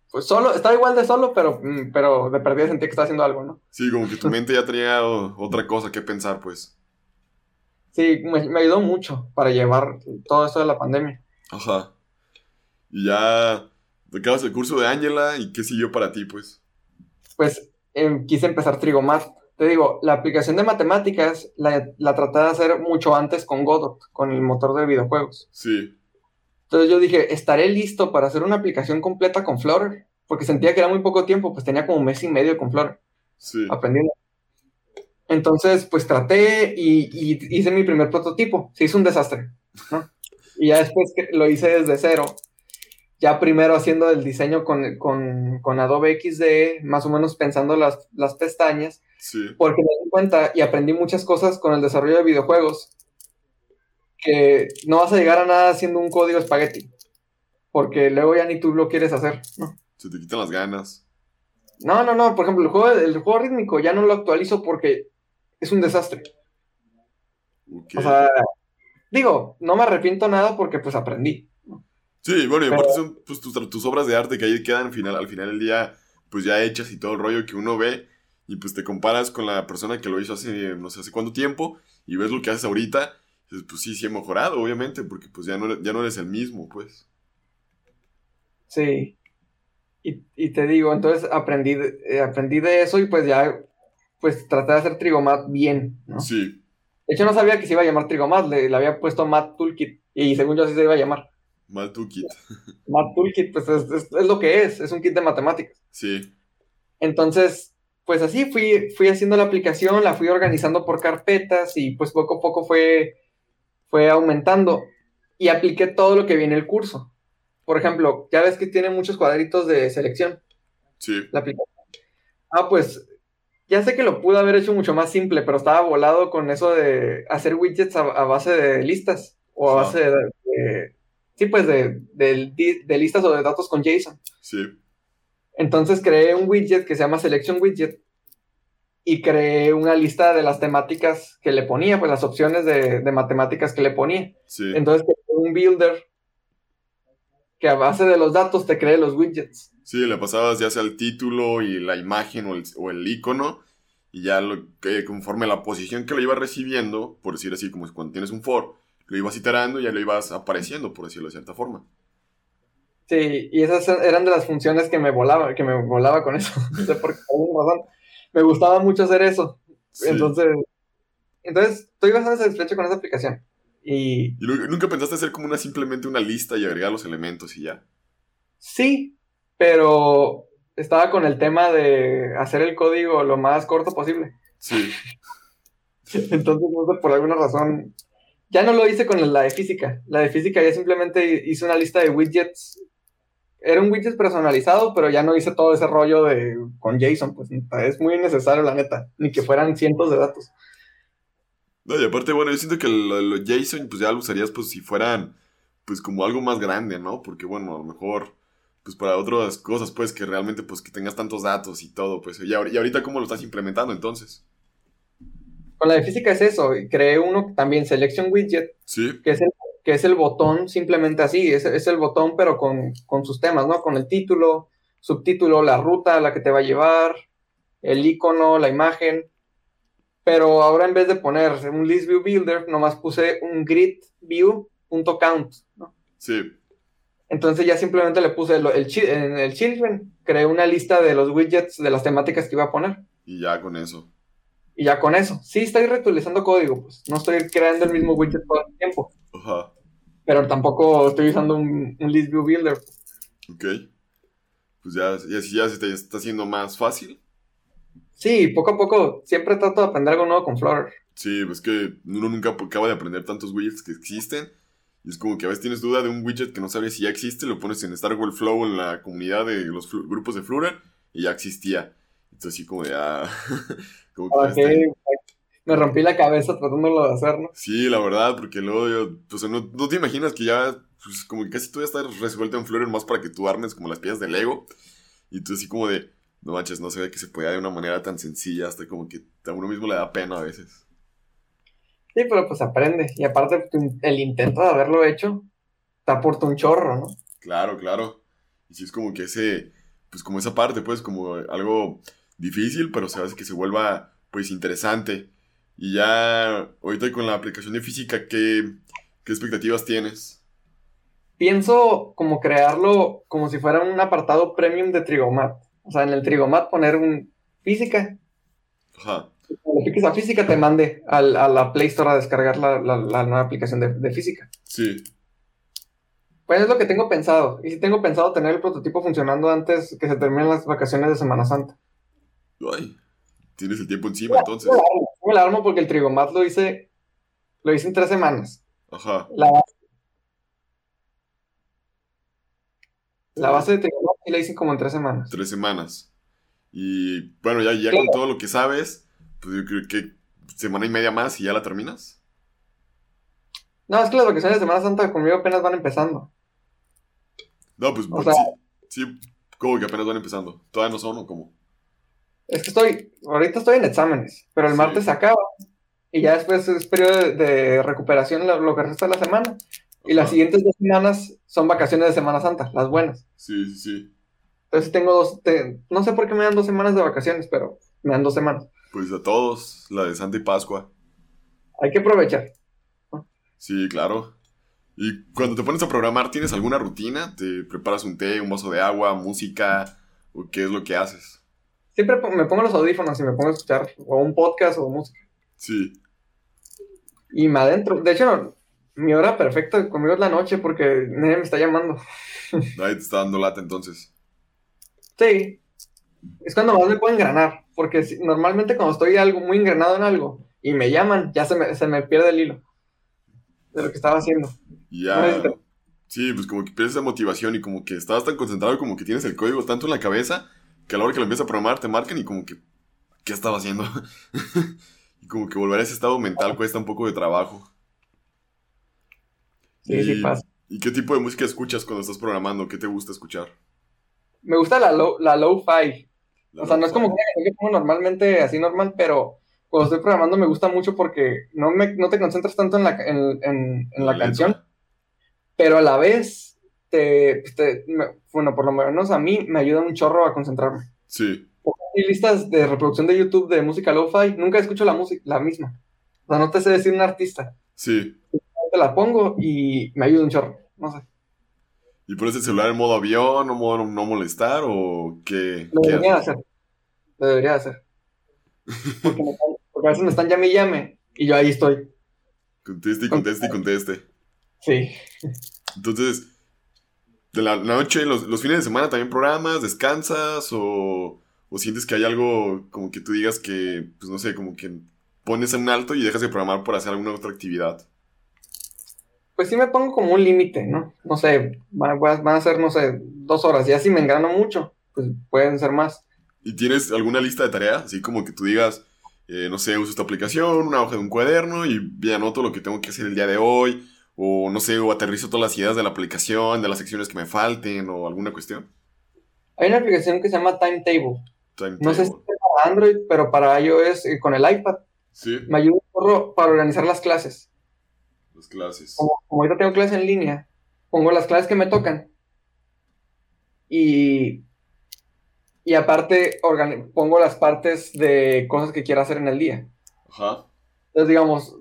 Pues solo, estaba igual de solo, pero, mm, pero de perdida sentía que estaba haciendo algo, ¿no? Sí, como que tu mente ya tenía otra cosa que pensar, pues. Sí, me, ayudó mucho para llevar todo esto de la pandemia. Ajá. Y ya acabas el curso de Ángela y qué siguió para ti, pues. Pues em, quise empezar Trigomat. Te digo, la aplicación de matemáticas la, la traté de hacer mucho antes con Godot, con el motor de videojuegos. Sí. Entonces yo dije, estaré listo para hacer una aplicación completa con Flutter, porque sentía que era muy poco tiempo, pues tenía como un mes y medio con Flutter. Sí. Aprendiendo. Entonces, pues traté y, hice mi primer prototipo. Se hizo un desastre, ¿no? Y ya después lo hice desde cero, ya primero haciendo el diseño con, con, Adobe XD, más o menos pensando las, las pestañas, sí. porque me di cuenta y aprendí muchas cosas con el desarrollo de videojuegos que no vas a llegar a nada haciendo un código espagueti. Porque luego ya ni tú lo quieres hacer, ¿no? Se te quitan las ganas. No, no, no. Por ejemplo, el juego, el juego rítmico ya no lo actualizo porque es un desastre. O sea, digo, no me arrepiento nada porque pues aprendí. Sí, bueno, y aparte son pues, tus, obras de arte que ahí quedan al final, al final del día, pues ya hechas y todo el rollo que uno ve y pues te comparas con la persona que lo hizo hace no sé hace cuánto tiempo y ves lo que haces ahorita pues sí, sí he mejorado, obviamente, porque pues ya no, ya no eres el mismo, pues. Sí. Y, te digo, entonces aprendí, eh, aprendí de eso y pues ya, pues traté de hacer Trigomat bien, ¿no? Sí. De hecho no sabía que se iba a llamar Trigomat, le, había puesto Mat Toolkit y según yo así se iba a llamar. Mat Toolkit. Mat Toolkit, pues es, es, lo que es, es un kit de matemáticas. Sí. Entonces, pues así fui, fui haciendo la aplicación, la fui organizando por carpetas y pues poco a poco fue fue aumentando y apliqué todo lo que viene el curso. Por ejemplo, ya ves que tiene muchos cuadritos de selección. Sí. La aplicación. Ah, pues ya sé que lo pude haber hecho mucho más simple, pero estaba volado con eso de hacer widgets a, base de listas o a base de, sí, pues de, de, listas o de datos con JSON. Sí. Entonces creé un widget que se llama Selection Widget y creé una lista de las temáticas que le ponía, pues las opciones de, matemáticas que le ponía. Entonces, un builder que a base de los datos te cree los widgets. Sí, le pasabas ya sea el título y la imagen o el, o el icono, y ya lo, que conforme la posición que lo iba recibiendo, por decir así, como cuando tienes un for, lo ibas iterando y ya lo ibas apareciendo, por decirlo de cierta forma. Sí, y esas eran de las funciones que me volaba, que me volaba con eso. No sé por qué, por razón me gustaba mucho hacer eso. Entonces, entonces, estoy bastante satisfecho con esa aplicación. Y, ¿Y nunca pensaste hacer como una simplemente una lista y agregar los elementos y ya? Sí, pero estaba con el tema de hacer el código lo más corto posible. Sí. Entonces, no sé, por alguna razón, ya no lo hice con la de física. La de física ya simplemente hice una lista de widgets. Era un widget personalizado, pero ya no hice todo ese rollo de con JSON, pues es muy necesario, la neta, ni que fueran cientos de datos. No, y aparte, bueno, yo siento que los JSON, pues ya lo usarías, pues si fueran, pues como algo más grande, ¿no? Porque, bueno, a lo mejor, pues para otras cosas, pues que realmente, pues que tengas tantos datos y todo, pues, y ahorita, ¿cómo lo estás implementando entonces? Con la de física es eso, creé uno también, Selection Widget, que, es el, que es el botón simplemente así, es, es el botón pero con, con, sus temas, ¿no? Con el título, subtítulo, la ruta a la que te va a llevar, el icono, la imagen, pero ahora en vez de poner un list view builder, nomás puse un grid view.count, ¿no? Sí. Entonces ya simplemente le puse el, en el children, creé una lista de los widgets de las temáticas que iba a poner. Y ya con eso. Y ya con eso. Sí, estoy reutilizando código, pues. No estoy creando el mismo widget todo el tiempo. Ajá. Pero tampoco estoy usando un, list view builder. Ok. Pues ya, ya, ya se te está haciendo más fácil. Sí, poco a poco. Siempre trato de aprender algo nuevo con Flutter. Sí, pues que uno nunca acaba de aprender tantos widgets que existen. Y es como que a veces tienes duda de un widget que no sabes si ya existe, lo pones en Star Flow en la comunidad de los grupos de Flutter y ya existía. Entonces así como de, ah, este me rompí la cabeza tratándolo de hacer, ¿no? Sí, la verdad, porque luego yo, pues no, no te imaginas que ya, pues como que casi todo ya está resuelto en Flutter más para que tú armes como las piezas de Lego. Y tú así como de, no manches, no se ve que se pueda de una manera tan sencilla, hasta como que a uno mismo le da pena a veces. Sí, pero pues aprende. Y aparte, el intento de haberlo hecho te aporta un chorro, ¿no? Claro, claro. Y sí es como que ese, pues como esa parte, pues como algo difícil, pero se hace que se vuelva pues interesante. Y ya ahorita con la aplicación de física, ¿qué, qué expectativas tienes? Pienso como crearlo como si fuera un apartado premium de Trigomat. O sea, en el Trigomat poner un física. Ajá. Cuando piques a física te mande a la Play Store a descargar la, nueva aplicación de, de, física. Sí. Pues es lo que tengo pensado. Y sí tengo pensado tener el prototipo funcionando antes que se terminen las vacaciones de Semana Santa. Ay, tienes el tiempo encima entonces. Me la armo porque el Trigomat lo hice, lo hice en tres semanas. Ajá. La base, la base de Trigomat sí la hice como en tres semanas. Tres semanas. Y bueno, ya, ya con todo lo que sabes, pues yo creo que semana y media más y ya la terminas. No, es que las vacaciones de Semana Santa conmigo apenas van empezando. No, pues, pues sí, sí, como que apenas van empezando. ¿Todavía no son o cómo? Es que estoy, ahorita estoy en exámenes, pero el martes se acaba y ya después es periodo de, recuperación lo, que resta de la semana. Y las siguientes dos semanas son vacaciones de Semana Santa, las buenas. Sí, sí, sí. Entonces tengo dos, no sé por qué me dan dos semanas de vacaciones, pero me dan dos semanas. Pues a todos, la de Santa y Pascua. Hay que aprovechar. Sí, claro. Y cuando te pones a programar, ¿tienes alguna rutina? ¿Te preparas un té, un vaso de agua, música? ¿O qué es lo que haces? Siempre me pongo los audífonos y me pongo a escuchar o un podcast o música. Sí. Y me adentro. De hecho, mi hora perfecta conmigo es la noche porque nadie me está llamando. Nadie te está dando lata entonces. Sí. Es cuando más me puedo engranar. Porque normalmente cuando estoy algo muy engranado en algo y me llaman, ya se me, se me pierde el hilo de lo que estaba haciendo. Ya. sí, pues como que pierdes esa motivación y como que estabas tan concentrado como que tienes el código tanto en la cabeza que a la hora que lo empiezas a programar te marcan y como que, ¿qué estaba haciendo? y como que volver a ese estado mental cuesta un poco de trabajo. Sí, sí pasa. ¿Y qué tipo de música escuchas cuando estás programando? ¿Qué te gusta escuchar? Me gusta la low, la fi o sea, no es como que pongo normalmente así normal, pero cuando estoy programando me gusta mucho porque no, me, no te concentras tanto en la, en, la canción, pero a la vez te, pues, bueno, por lo menos a mí me ayuda un chorro a concentrarme. Sí. Hay listas de reproducción de YouTube de música lo-fi, nunca escucho la música, la misma. O sea, no te sé decir un artista. Sí. Te la pongo y me ayuda un chorro, no sé. ¿Y pones el celular en modo avión o modo no molestar o qué? Lo debería hacer. Lo debería hacer. Porque, a veces me están llame y llame y yo ahí estoy. Conteste y conteste y conteste. Sí. Entonces, de la noche, los, los, fines de semana también programas, descansas o, o sientes que hay algo como que tú digas que, pues no sé, como que pones en alto y dejas de programar por hacer alguna otra actividad? Pues sí me pongo como un límite, ¿no? No sé, van, van, a ser, no sé, dos horas. Ya si me engrano mucho, pues pueden ser más. ¿Y tienes alguna lista de tareas? Así como que tú digas, eh, no sé, uso esta aplicación, una hoja de un cuaderno y ya anoto lo que tengo que hacer el día de hoy. O no sé, o aterrizo todas las ideas de la aplicación, de las secciones que me falten o alguna cuestión. Hay una aplicación que se llama Timetable. Timetable. No sé si es para Android, pero para iOS eh, con el iPad. Sí. Me ayuda para organizar las clases. Las clases. Como, ahorita tengo clases en línea, pongo las clases que me tocan. Y, y aparte pongo las partes de cosas que quiero hacer en el día. Ajá. Entonces, digamos,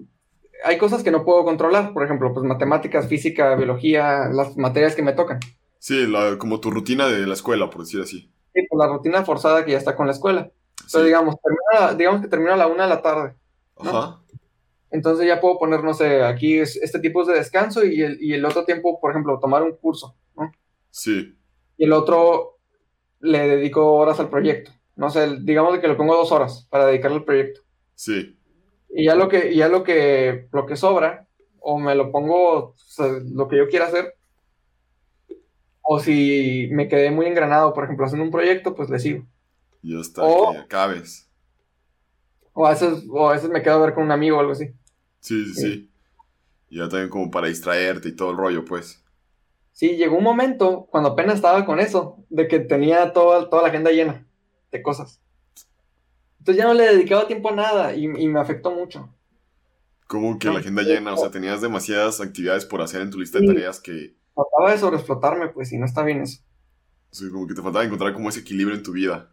hay cosas que no puedo controlar, por ejemplo, pues matemáticas, física, biología, las materias que me tocan. Sí, como tu rutina de la escuela, por decir así. Sí, pues la rutina forzada que ya está con la escuela. Entonces, digamos, digamos que termina a la una de la tarde. Ajá. Entonces ya puedo poner, no sé, aquí es, este tipo es de descanso y el, y el otro tiempo, por ejemplo, tomar un curso, ¿no? Sí. Y el otro le dedico horas al proyecto. No sé, digamos que le pongo dos horas para dedicarle al proyecto. Sí. Y ya lo que, ya lo que, lo que sobra, o me lo pongo lo que yo quiera hacer, o si me quedé muy engranado, por ejemplo, haciendo un proyecto, pues le sigo. Y hasta que acabes. O a, veces, o a veces me quedo a ver con un amigo o algo así. Sí, sí, sí. Y ya también como para distraerte y todo el rollo, pues. Sí, llegó un momento cuando apenas estaba con eso, de que tenía toda, toda la agenda llena de cosas. Entonces ya no le dedicaba tiempo a nada y, me afectó mucho. ¿Cómo que la agenda llena? O sea, tenías demasiadas actividades por hacer en tu lista de tareas que... Trataba de sobreexplotarme, pues, y no está bien eso. Sí, como que te faltaba encontrar como ese equilibrio en tu vida.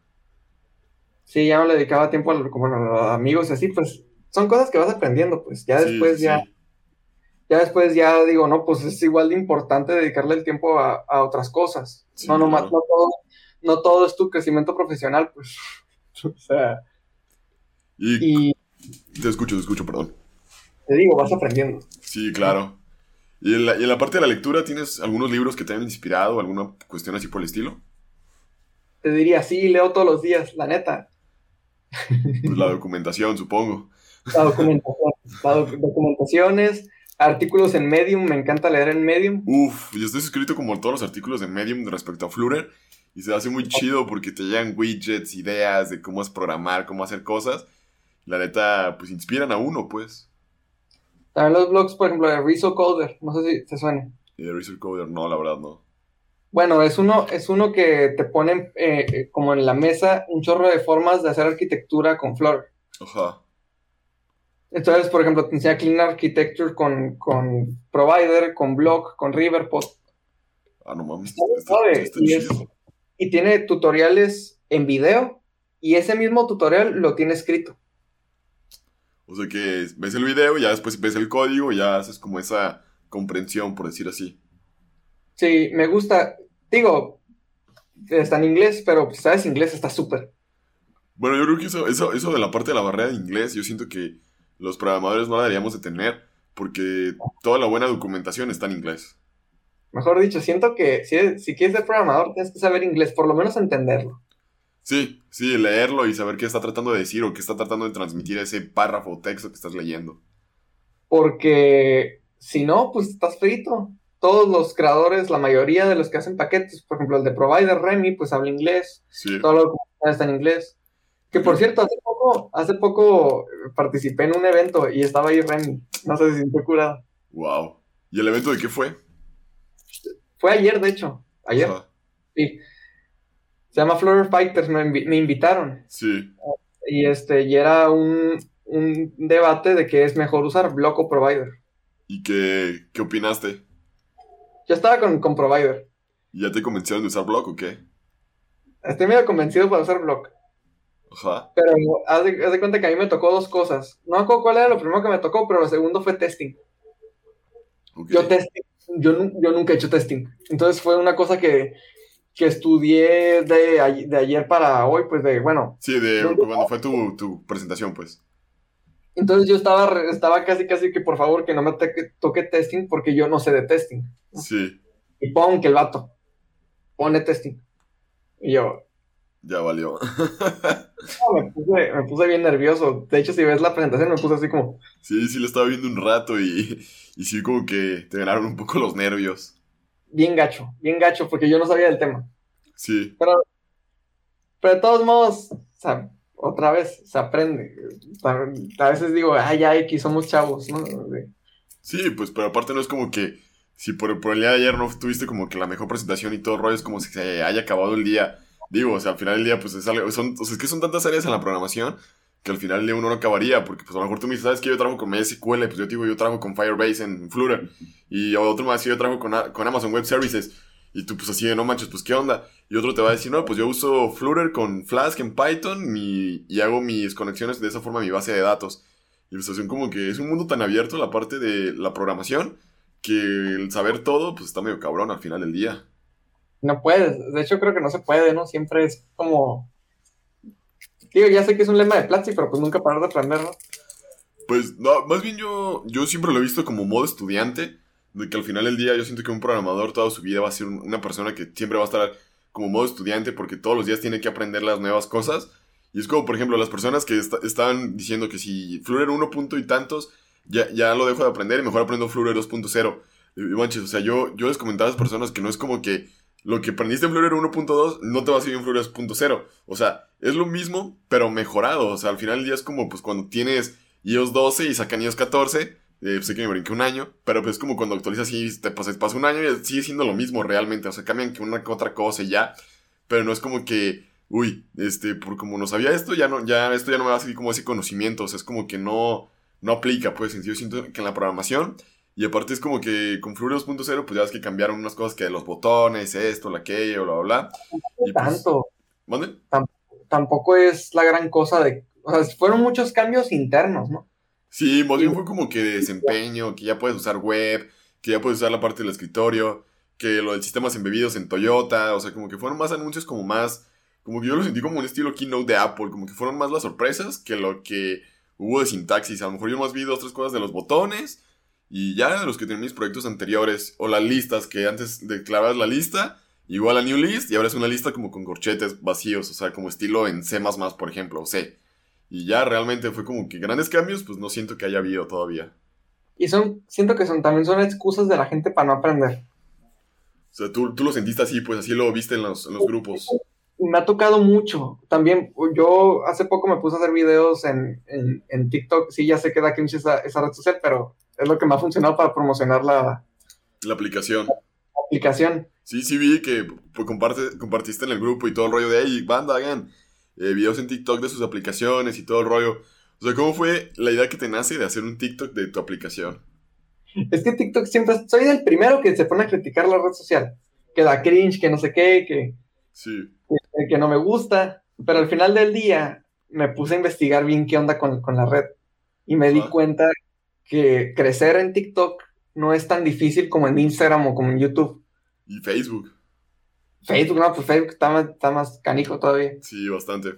Sí, ya no le dedicaba tiempo a, como a los amigos y así, pues son cosas que vas aprendiendo, pues ya después ya, ya después ya digo, no, pues es igual de importante dedicarle el tiempo a, otras cosas. no, no, no, todo, no todo es tu crecimiento profesional, pues. o sea. Y, Te escucho, te escucho, perdón. Te digo, vas aprendiendo. Sí, claro. ¿Y en, la, y en la parte de la lectura tienes algunos libros que te han inspirado, alguna cuestión así por el estilo? Te diría, sí, leo todos los días, la neta. Pues la documentación, supongo. La documentación. La documentaciones, artículos en Medium, me encanta leer en Medium. Uf, yo estoy suscrito como todos los artículos en Medium respecto a Flutter y se hace muy chido porque te llegan widgets, ideas de cómo es programar, cómo hacer cosas. La neta, pues inspiran a uno, pues. También los blogs, por ejemplo, de Rizzo Coder, no sé si te suena. Y de Rizzo Coder, no, la verdad no. Bueno, es uno, es uno que te pone eh, eh, como en la mesa un chorro de formas de hacer arquitectura con Flutter. Ajá. Entonces, por ejemplo, te enseña Clean Architecture con, con Provider, con Block, con Riverpod. Ah, no mames. y, tiene tutoriales en video y ese mismo tutorial lo tiene escrito. O sea que ves el video, ya después ves el código y ya haces como esa comprensión, por decir así. Sí, me gusta. Digo, está en inglés, pero si sabes inglés está súper. Bueno, yo creo que eso, eso, eso de la parte de la barrera de inglés, yo siento que los programadores no la deberíamos de tener porque toda la buena documentación está en inglés. Mejor dicho, siento que si, si quieres ser programador tienes que saber inglés, por lo menos entenderlo. Sí, sí, leerlo y saber qué está tratando de decir o qué está tratando de transmitir ese párrafo o texto que estás leyendo. Porque si no, pues estás frito. Todos los creadores, la mayoría de los que hacen paquetes, por ejemplo, el de Provider Remy, pues habla inglés. Sí. Todo lo que está en inglés. Que por cierto, hace poco, hace poco participé en un evento y estaba ahí Remy. No sé si sintió curado. Wow. ¿Y el evento de qué fue? Fue ayer, de hecho. Ayer. Sí. Se llama Flower Fighters, me, invitaron. Sí. Y este, y era un, un, debate de que es mejor usar Block o Provider. ¿Y qué, qué opinaste? Yo estaba con, con Provider. ¿Y ya te convencieron de usar Block o qué? Estoy medio convencido para usar Block. Pero haz de, cuenta que a mí me tocó dos cosas. No me acuerdo cuál era lo primero que me tocó, pero lo segundo fue testing. Yo testing, yo, nunca he hecho testing. Entonces fue una cosa que, estudié de, ayer para hoy, pues de, bueno. Sí, de cuando fue tu, presentación, pues. Entonces yo estaba, estaba casi, casi que por favor que no me toque, testing porque yo no sé de testing. Sí. Y pon que el vato. pone testing. Y yo... Ya valió. me, puse, bien nervioso. De hecho, si ves la presentación, me puse así como... Sí, sí, lo estaba viendo un rato y, y sí, como que te ganaron un poco los nervios. Bien gacho, bien gacho, porque yo no sabía del tema. Sí. Pero, pero de todos modos, o sea, otra vez se aprende. A veces digo, ay, ya, X, somos chavos, ¿no? Sí, pues, pero aparte no es como que si por, por, el día de ayer no tuviste como que la mejor presentación y todo rollo, es como si se haya acabado el día. Digo, o sea, al final del día, pues es algo, son, o sea, es que son tantas áreas en la programación que al final día uno no acabaría, porque pues a lo mejor tú me dices, ¿sabes que yo trabajo con MySQL? Pues yo digo, yo trabajo con Firebase en Flutter, y otro decir, yo trabajo con, con Amazon Web Services, y tú pues así de, no manches, pues qué onda, y otro te va a decir, no, pues yo uso Flutter con Flask en Python y hago mis conexiones de esa forma a mi base de datos. Y pues así como que es un mundo tan abierto la parte de la programación que el saber todo pues está medio cabrón al final del día. No puedes, de hecho creo que no se puede, ¿no? Siempre es como... Digo, ya sé que es un lema de Platzi, pero pues nunca parar de aprender, ¿no? Pues no, más bien yo, yo siempre lo he visto como modo estudiante, de que al final del día yo siento que un programador toda su vida va a ser una persona que siempre va a estar como modo estudiante porque todos los días tiene que aprender las nuevas cosas. Y es como, por ejemplo, las personas que están diciendo que si Flutter 1 punto y tantos, ya, ya lo dejo de aprender y mejor aprendo Flutter 2.0. Y manches, o sea, yo, yo les comentaba a las personas que no es como que lo que aprendiste en Flutter 1.2 no te va a seguir en Flutter 2.0. O sea, es lo mismo, pero mejorado. O sea, al final del día es como pues cuando tienes iOS 12 y sacan iOS 14 eh, sé que me brinqué un año, pero pues es como cuando actualizas y te pasa, pasa un año y sigue siendo lo mismo realmente. O sea, cambian que una otra cosa y ya. Pero no es como que, uy, este, por como no sabía esto, ya no, ya esto ya no me va a seguir como ese conocimiento. O sea, es como que no, no aplica, pues. Yo siento que en la programación. Y aparte es como que con Flutter 2.0, pues ya ves que cambiaron unas cosas que los botones, esto, la aquello, bla, bla, bla. Y pues, tanto. Tampoco es la gran cosa de. O sea, fueron muchos cambios internos, ¿no? Sí, más fue como que desempeño, que ya puedes usar web, que ya puedes usar la parte del escritorio, que lo del sistemas embebidos en Toyota, o sea, como que fueron más anuncios como más, como que yo lo sentí como un estilo keynote de Apple, como que fueron más las sorpresas que lo que hubo de sintaxis. A lo mejor yo más vi dos, tres cosas de los botones y ya de los que tenía mis proyectos anteriores, o las listas, que antes declarabas la lista, igual a New List, y ahora es una lista como con corchetes vacíos, o sea, como estilo en C++, por ejemplo, o C. Y ya realmente fue como que grandes cambios, pues no siento que haya habido todavía. Y son, siento que son, también son excusas de la gente para no aprender. O sea, tú, lo sentiste así, pues así lo viste en los, grupos. Me ha tocado mucho. También, yo hace poco me puse a hacer videos en, TikTok. Sí, ya sé que da cringe esa, esa red social, pero es lo que me ha funcionado para promocionar la... La aplicación. La aplicación. Sí, sí vi que pues, comparte, compartiste en el grupo y todo el rollo de, ahí, banda, hagan eh, videos en TikTok de sus aplicaciones y todo el rollo. O sea, ¿cómo fue la idea que te nace de hacer un TikTok de tu aplicación? Es que TikTok siempre, soy el primero que se pone a criticar la red social. Que da cringe, que no sé qué, que, sí. que, no me gusta. Pero al final del día me puse a investigar bien qué onda con, la red. Y me di cuenta que crecer en TikTok no es tan difícil como en Instagram o como en YouTube. Y Facebook. Facebook, no, pues Facebook está más, canijo todavía. Sí, bastante.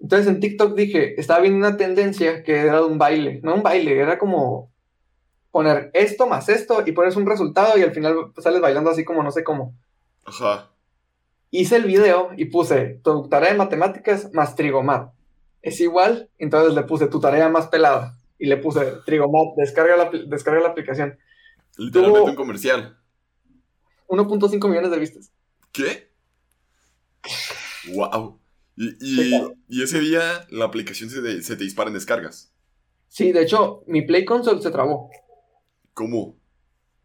Entonces en TikTok dije, estaba viendo una tendencia que era de un baile, no un baile, era como poner esto más esto y pones un resultado y al final sales bailando así como no sé cómo. Ajá. Hice el video y puse tu tarea de matemáticas más trigomat. Es igual, entonces le puse tu tarea más pelada y le puse trigomat, descarga la, descarga la aplicación. Literalmente un comercial. 1.5 millones de vistas. ¿Qué? ¡Wow! Y, ese día la aplicación se, te dispara en descargas. Sí, de hecho, mi Play Console se trabó. ¿Cómo?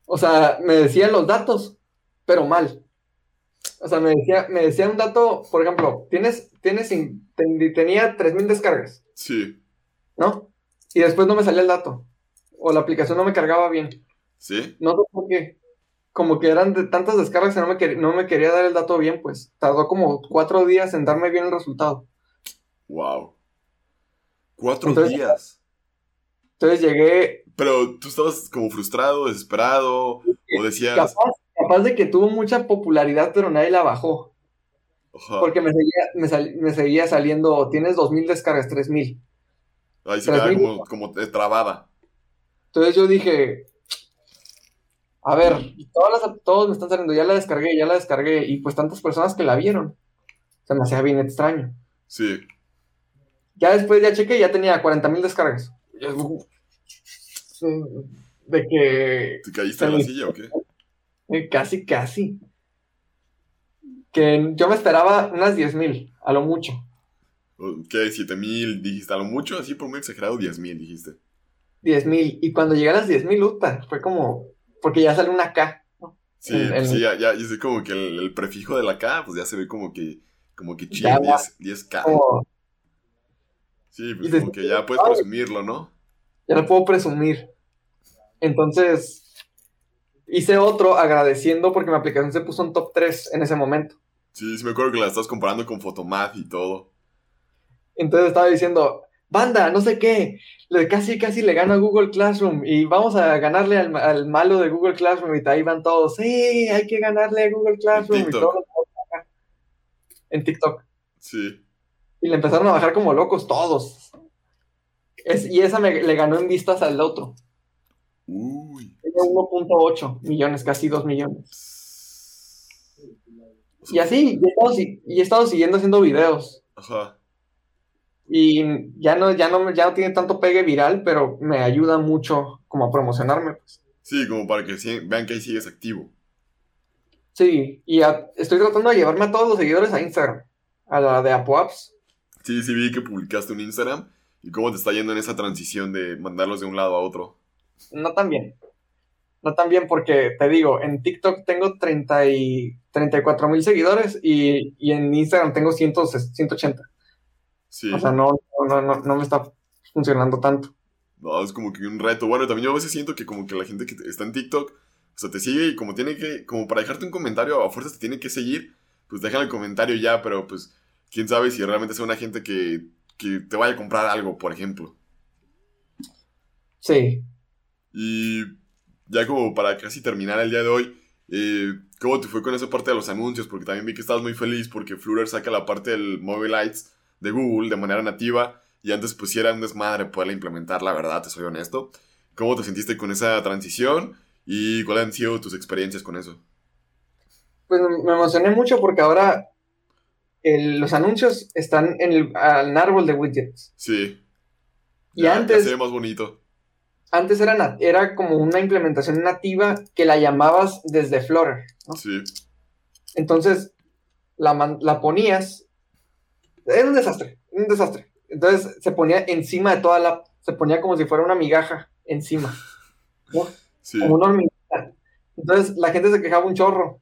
O sea, me decían los datos, pero mal. O sea, me decía, me decía un dato, por ejemplo, tienes, tienes, tenía 3.000 descargas. Sí. ¿No? Y después no me salía el dato. O la aplicación no me cargaba bien. ¿Sí? No sé por qué como que eran de tantas descargas que no me, no me quería dar el dato bien, pues. Tardó como cuatro días en darme bien el resultado. Wow. Cuatro días. Entonces llegué. Pero tú estabas como frustrado, desesperado, o decías. Capaz, de que tuvo mucha popularidad, pero nadie la bajó. Porque me seguía, me, seguía saliendo, tienes dos mil descargas, tres mil. Ahí se quedaba como, como trabada. Entonces yo dije, a ver, todas las, todos me están saliendo, ya la descargué, ya la descargué, y pues tantas personas que la vieron. Se me hacía bien extraño. Sí. Ya después ya chequé, ya tenía 40 mil descargas. De que... ¿Te caíste en la silla o qué? Eh, casi, casi. Que yo me esperaba unas 10 mil, a lo mucho. ¿Qué? ¿7 mil? Dijiste, a lo mucho, así por muy exagerado, 10 mil, dijiste. 10 mil. Y cuando llegué a las 10 mil, fue como, porque ya sale una K. Sí, pues sí, ya, ya, es como que el, prefijo de la K, pues ya se ve como que, como que chido, 10, k Sí, pues como que ya puedes presumirlo, ¿no? Ya lo puedo presumir. Entonces, hice otro agradeciendo porque mi aplicación se puso en top 3 en ese momento. Sí, sí me acuerdo que la estás comparando con Photomath y todo. Entonces estaba diciendo, banda, no sé qué, casi casi le gana a Google Classroom y vamos a ganarle al, malo de Google Classroom y ahí van todos, sí, hay que ganarle a Google Classroom y todo. En TikTok. Sí. Y le empezaron a bajar como locos todos. y esa me, le ganó en vistas al otro. Uy. 1.8 millones, casi 2 millones. Y así, y he estado siguiendo haciendo videos. Ajá. Y ya no, ya no, ya no tiene tanto pegue viral, pero me ayuda mucho como a promocionarme. Pues. Sí, como para que vean que ahí sigues activo. Sí, y estoy tratando de llevarme a todos los seguidores a Instagram, a la de ApoApps. Sí, sí, vi que publicaste un Instagram. ¿Y cómo te está yendo en esa transición de mandarlos de un lado a otro? No tan bien. No tan bien porque, te digo, en TikTok tengo 30 y 34 mil seguidores y, y, en Instagram tengo 100, 180. O sea, no, no, no, no me está funcionando tanto. No, es como que un reto. Bueno, también yo a veces siento que como que la gente que está en TikTok, o sea, te sigue y como tiene que, como para dejarte un comentario, a fuerzas te tiene que seguir, pues dejan el comentario ya, pero pues, quién sabe si realmente es una gente que, que te vaya a comprar algo, por ejemplo. Sí. Y ya como para casi terminar el día de hoy, eh, ¿cómo te fue con esa parte de los anuncios? Porque también vi que estabas muy feliz porque Flutter saca la parte del Mobile Lights de Google de manera nativa y antes pues si era un desmadre poderla implementar, la verdad, te soy honesto. ¿Cómo te sentiste con esa transición y cuáles han sido tus experiencias con eso? Pues me emocioné mucho porque ahora los anuncios están en el, árbol de widgets. Sí. Y antes... se ve más bonito. Antes era, era como una implementación nativa que la llamabas desde Flutter. Sí. Entonces, la, la ponías era un desastre, un desastre. Entonces se ponía encima de toda la. Se ponía como si fuera una migaja encima. Como una hormiguita. Entonces la gente se quejaba un chorro.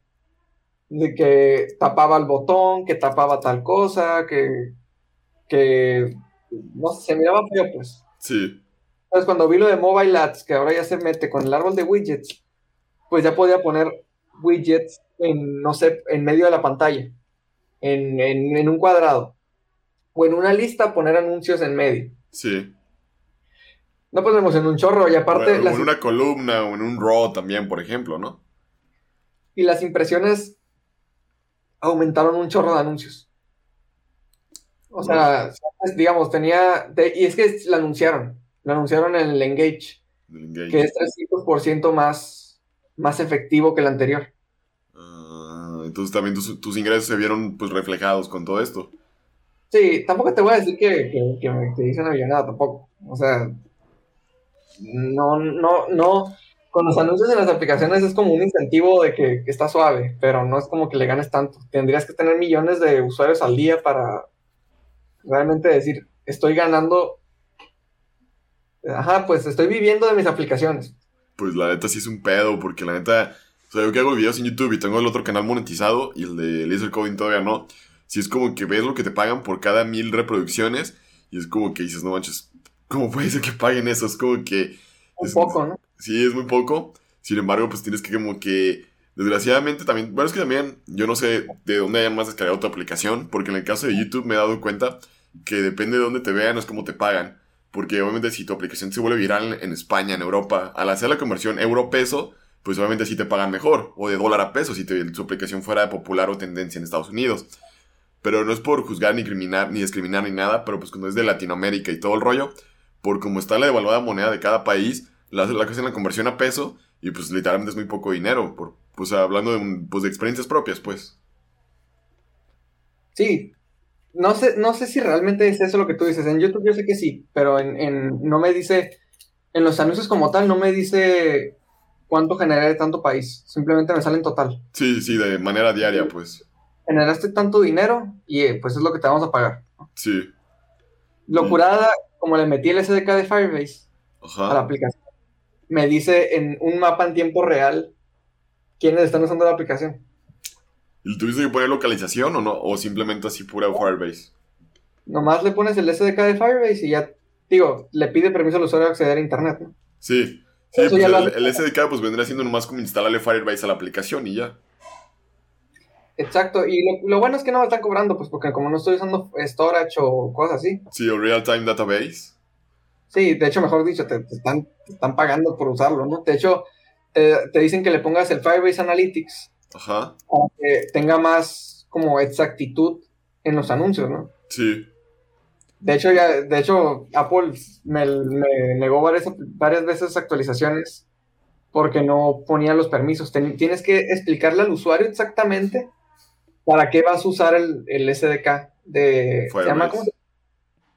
De que tapaba el botón, que tapaba tal cosa, que. que. No sé, se miraba feo, pues. Sí. Entonces cuando vi lo de Mobile Ads, que ahora ya se mete con el árbol de widgets, pues ya podía poner widgets en, no sé, en medio de la pantalla. En, en un cuadrado o en una lista poner anuncios en medio. Sí. No ponemos en un chorro y aparte... en una columna o en un raw también, por ejemplo, ¿no? Y las impresiones aumentaron un chorro de anuncios. O sea, digamos, tenía... y es que la anunciaron. La anunciaron en el Engage. Que es 300% más, más efectivo que el anterior. Ah, entonces también tus, tus ingresos se vieron pues reflejados con todo esto. Sí, tampoco te voy a decir que, que, que me te hice una millonada tampoco. O sea, no, no, no. Con los anuncios en las aplicaciones es como un incentivo de que, está suave, pero no es como que le ganes tanto. Tendrías que tener millones de usuarios al día para realmente decir, estoy ganando. Ajá, pues estoy viviendo de mis aplicaciones. Pues la neta sí es un pedo, porque la neta, o sea, yo que hago videos en YouTube y tengo el otro canal monetizado y el de Laser Coding todavía no si es como que ves lo que te pagan por cada mil reproducciones y es como que dices, no manches, ¿cómo puede ser que paguen eso? Es como que... Un poco, ¿no? Sí, es muy poco. Sin embargo, pues tienes que como que... Desgraciadamente también, bueno, es que también yo no sé de dónde hayan más descargado tu aplicación, porque en el caso de YouTube me he dado cuenta que depende de dónde te vean, es como te pagan. Porque obviamente si tu aplicación se vuelve viral en España, en Europa, al hacer la conversión euro-peso, pues obviamente sí te pagan mejor, o de dólar a peso si te, tu aplicación fuera de popular o tendencia en Estados Unidos. Pero no es por juzgar ni criminal, ni discriminar ni nada, pero pues cuando es de Latinoamérica y todo el rollo, por como está la devaluada moneda de cada país, la, la hacen la conversión a peso y pues literalmente es muy poco dinero, por, pues hablando de, pues, de experiencias propias, pues. Sí, no sé, no sé si realmente es eso lo que tú dices. En YouTube yo sé que sí, pero en, en no me dice, en los anuncios como tal, no me dice cuánto generé de tanto país. Simplemente me sale en total. Sí, sí, de manera diaria, pues. Generaste tanto dinero y eh, pues es lo que te vamos a pagar. Sí. Locurada, como le metí el SDK de Firebase a la aplicación, me dice en un mapa en tiempo real quiénes están usando la aplicación. ¿Y tuviste que poner localización o no? ¿O simplemente así pura Firebase? Nomás le pones el SDK de Firebase y ya, digo, le pide permiso al usuario a acceder a internet, ¿no? Sí. Sí, pues el, SDK pues vendría siendo nomás como instalarle Firebase a la aplicación y ya. Exacto, y lo, bueno es que no me están cobrando, pues porque como no estoy usando storage o cosas así. Sí, o real time database. Sí, de hecho, mejor dicho, te, están, están, pagando por usarlo, ¿no? De hecho, te dicen que le pongas el Firebase Analytics Ajá. para que tenga más como exactitud en los anuncios, ¿no? Sí. De hecho, ya, de hecho, Apple me, negó varias, varias veces actualizaciones porque no ponía los permisos. tienes que explicarle al usuario exactamente para qué vas a usar el, el SDK de... ¿Se llama cómo?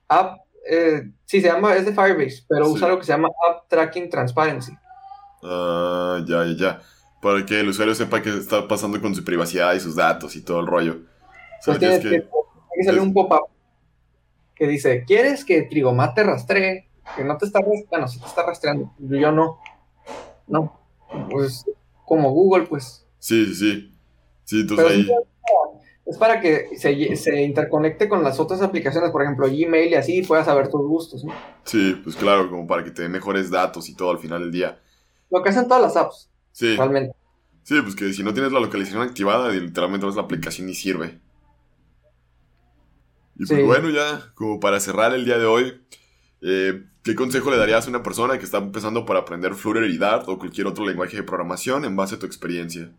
App, eh, sí, se llama, es de Firebase, pero usa lo que se llama App Tracking Transparency. Ah, ya, ya, ya. Para que el usuario sepa qué está pasando con su privacidad y sus datos y todo el rollo. O sea, pues que, que, sale un pop-up que dice, ¿quieres que Trigomate rastree? Que no te está rastreando, si te está rastreando. Yo no. No. Pues como Google, pues. Sí, sí, sí. Sí, entonces ahí... Es para que se, se, interconecte con las otras aplicaciones, por ejemplo, Gmail y así, puedas saber tus gustos, ¿no? Sí, pues claro, como para que te dé mejores datos y todo al final del día. Lo que hacen todas las apps. Sí. Realmente. Sí, pues que si no tienes la localización activada, literalmente ves la aplicación y sirve. Y pues bueno, ya, como para cerrar el día de hoy, eh, ¿qué consejo le darías a una persona que está empezando por aprender Flutter y Dart o cualquier otro lenguaje de programación en base a tu experiencia?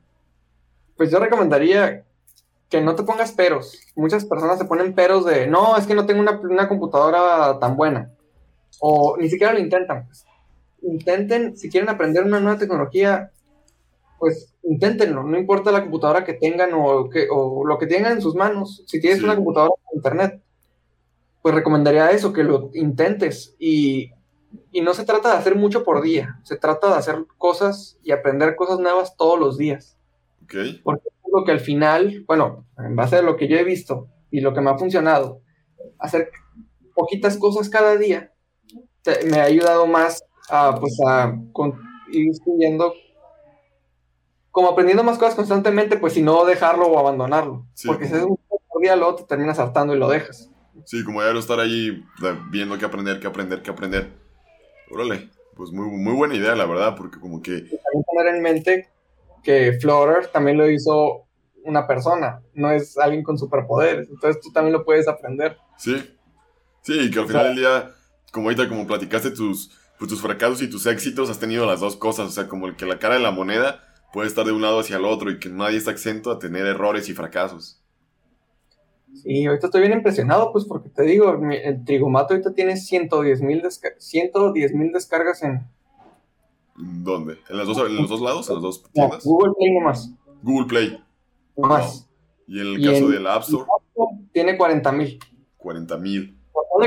Pues yo recomendaría que no te pongas peros. Muchas personas se ponen peros de, no, es que no tengo una, computadora tan buena. O ni siquiera lo intentan. Pues. Intenten, si quieren aprender una nueva tecnología, pues inténtenlo, no importa la computadora que tengan o, que, o lo que tengan en sus manos. Si tienes una computadora con internet, pues recomendaría eso, que lo intentes. Y, no se trata de hacer mucho por día, se trata de hacer cosas y aprender cosas nuevas todos los días. Okay. Porque lo que al final, bueno, en base a lo que yo he visto y lo que me ha funcionado, hacer poquitas cosas cada día me ha ayudado más a, pues, a ir estudiando como aprendiendo más cosas constantemente, pues si no dejarlo o abandonarlo. Porque si es un día, luego te terminas hartando y lo dejas. Sí, como ya no estar ahí viendo qué aprender, qué aprender, qué aprender. Órale, pues muy, muy buena idea, la verdad, porque como que... también tener en mente que Flutter también lo hizo una persona, no es alguien con superpoderes, entonces tú también lo puedes aprender. Sí, sí, y que al final del día, como ahorita como platicaste tus, pues, tus fracasos y tus éxitos, has tenido las dos cosas, o sea, como el que la cara de la moneda puede estar de un lado hacia el otro y que nadie está exento a tener errores y fracasos. Sí, ahorita estoy bien impresionado, pues porque te digo, el Trigomato ahorita tiene 110 mil descargas en... ¿Dónde? ¿En, los dos lados? ¿En los dos tiendas? Google Play nomás. Google Play. Nomás. ¿Y en el caso del App Store? Tiene 40 mil. 40 mil.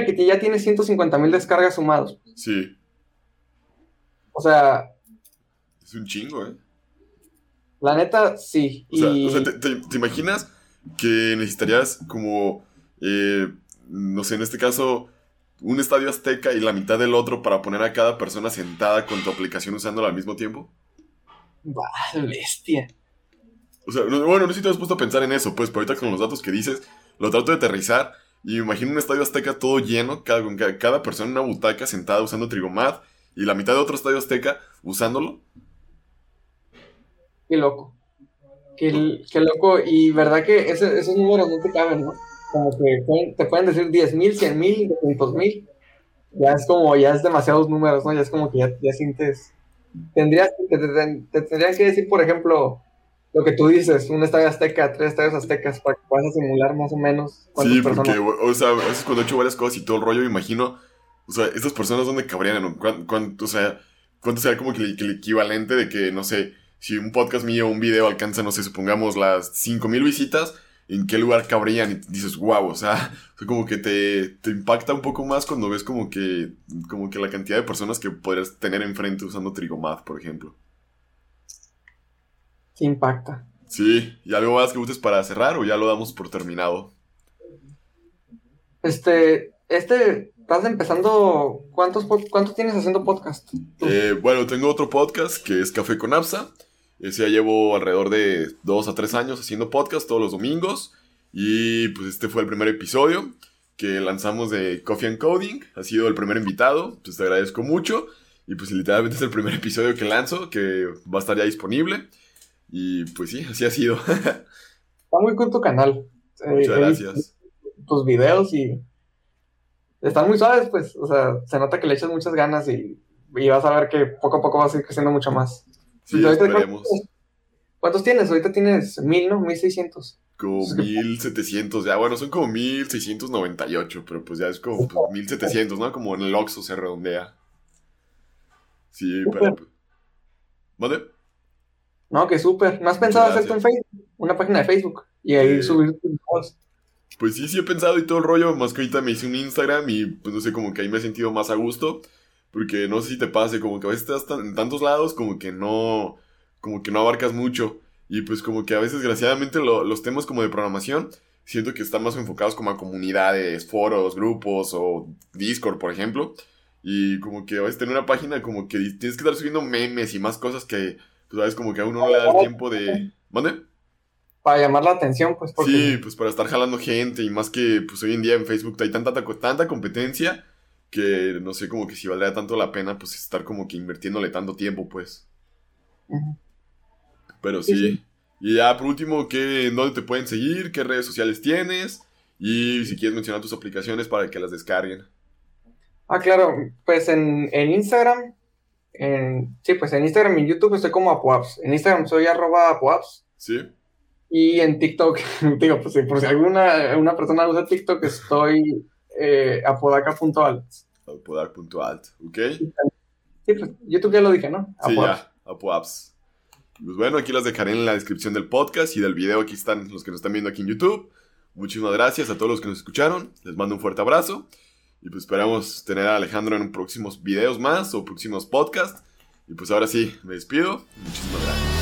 que ya tiene 150 mil descargas sumados. Sí. O sea... Es un chingo, ¿eh? La neta, sí. O sea, ¿te, imaginas que necesitarías como, eh, no sé, en este caso, un estadio azteca y la mitad del otro para poner a cada persona sentada con tu aplicación usándola al mismo tiempo? Bah, bestia. O sea, bueno, no sé si te has puesto a pensar en eso, pues, pero ahorita con los datos que dices, lo trato de aterrizar y me imagino un estadio azteca todo lleno, cada, con cada persona en una butaca sentada usando Trigomat y la mitad de otro estadio azteca usándolo. Qué loco. Qué, qué loco. Y verdad que esos números no te caben, ¿no? Como que te pueden decir 10 mil, 100 mil, 200 mil. Ya es como, ya es demasiados números, ¿no? Ya es como que ya, ya sientes. Tendrías, te, te, tendrían que decir, por ejemplo, lo que tú dices, un estadio azteca, tres estadios aztecas, para que puedas simular más o menos Sí, porque, o sea, a veces cuando he hecho varias cosas y todo el rollo, me imagino, o sea, estas personas, ¿dónde cabrían? ¿Cuánto, o sea, ¿cuánto será como que el, equivalente de que, no sé, si un podcast mío o un video alcanza, no sé, supongamos las 5000 visitas, ¿en qué lugar cabrían? Y dices, wow, o sea, como que te, te, impacta un poco más cuando ves como que, como que la cantidad de personas que podrías tener enfrente usando Trigomath, por ejemplo. Sí, impacta. Sí, ¿y algo más que gustes para cerrar o ya lo damos por terminado? Este, este, estás empezando, ¿cuántos, cuántos tienes haciendo podcast? Eh, bueno, tengo otro podcast que es Café con Absa. Ese ya llevo alrededor de dos a tres años haciendo podcast todos los domingos. Y pues este fue el primer episodio que lanzamos de Coffee and Coding. Ha sido el primer invitado, pues te agradezco mucho. Y pues literalmente es el primer episodio que lanzo, que va a estar ya disponible. Y pues sí, así ha sido. Está muy cool tu canal. Muchas eh, gracias. Tus videos y están muy suaves, pues. O sea, se nota que le echas muchas ganas y, vas a ver que poco a poco vas a ir creciendo mucho más. Sí, esperemos. ¿Cuántos tienes? Ahorita tienes mil, ¿no? Mil seiscientos. Como mil setecientos, ya, bueno, son como mil seiscientos noventa y ocho, pero pues ya es como pues, mil setecientos, ¿no? Como en el Oxxo se redondea. Sí, pero... ¿Vale? No, que súper. ¿No has pensado hacer en Facebook? Una página de Facebook. Y ahí subir tus Pues sí, sí he pensado y todo el rollo. Más que ahorita me hice un Instagram y pues no sé, como que ahí me he sentido más a gusto. Porque no sé si te pase, como que a veces estás en tantos lados como que no, como que no abarcas mucho. Y pues como que a veces, desgraciadamente, los temas como de programación, siento que están más enfocados como a comunidades, foros, grupos o Discord, por ejemplo. Y como que a veces tener una página como que tienes que estar subiendo memes y más cosas que pues sabes, como que a uno no le da el tiempo de... ¿Mande? Para llamar la atención, pues. Sí, pues para estar jalando gente y más que pues hoy en día en Facebook hay tanta, tanta competencia que no sé como que si valdría tanto la pena pues estar como que invirtiéndole tanto tiempo, pues. Pero sí. Y ya por último, ¿qué, ¿dónde te pueden seguir? ¿Qué redes sociales tienes? Y si quieres mencionar tus aplicaciones para que las descarguen. Ah, claro, pues en, en Instagram en, sí, pues en Instagram y en YouTube estoy como Apuaps. En Instagram soy arroba Apuaps. Sí. Y en TikTok, digo, pues por si alguna una persona usa TikTok, estoy eh, apodaca.alt. Apodaca.alt, ok. Sí, pues YouTube ya lo dije, ¿no? Sí, ya, Apuaps. Pues bueno, aquí las dejaré en la descripción del podcast y del video. Aquí están los que nos están viendo aquí en YouTube. Muchísimas gracias a todos los que nos escucharon. Les mando un fuerte abrazo. Y pues esperamos tener a Alejandro en próximos videos más o próximos podcasts. Y pues ahora sí, me despido. Muchísimas gracias.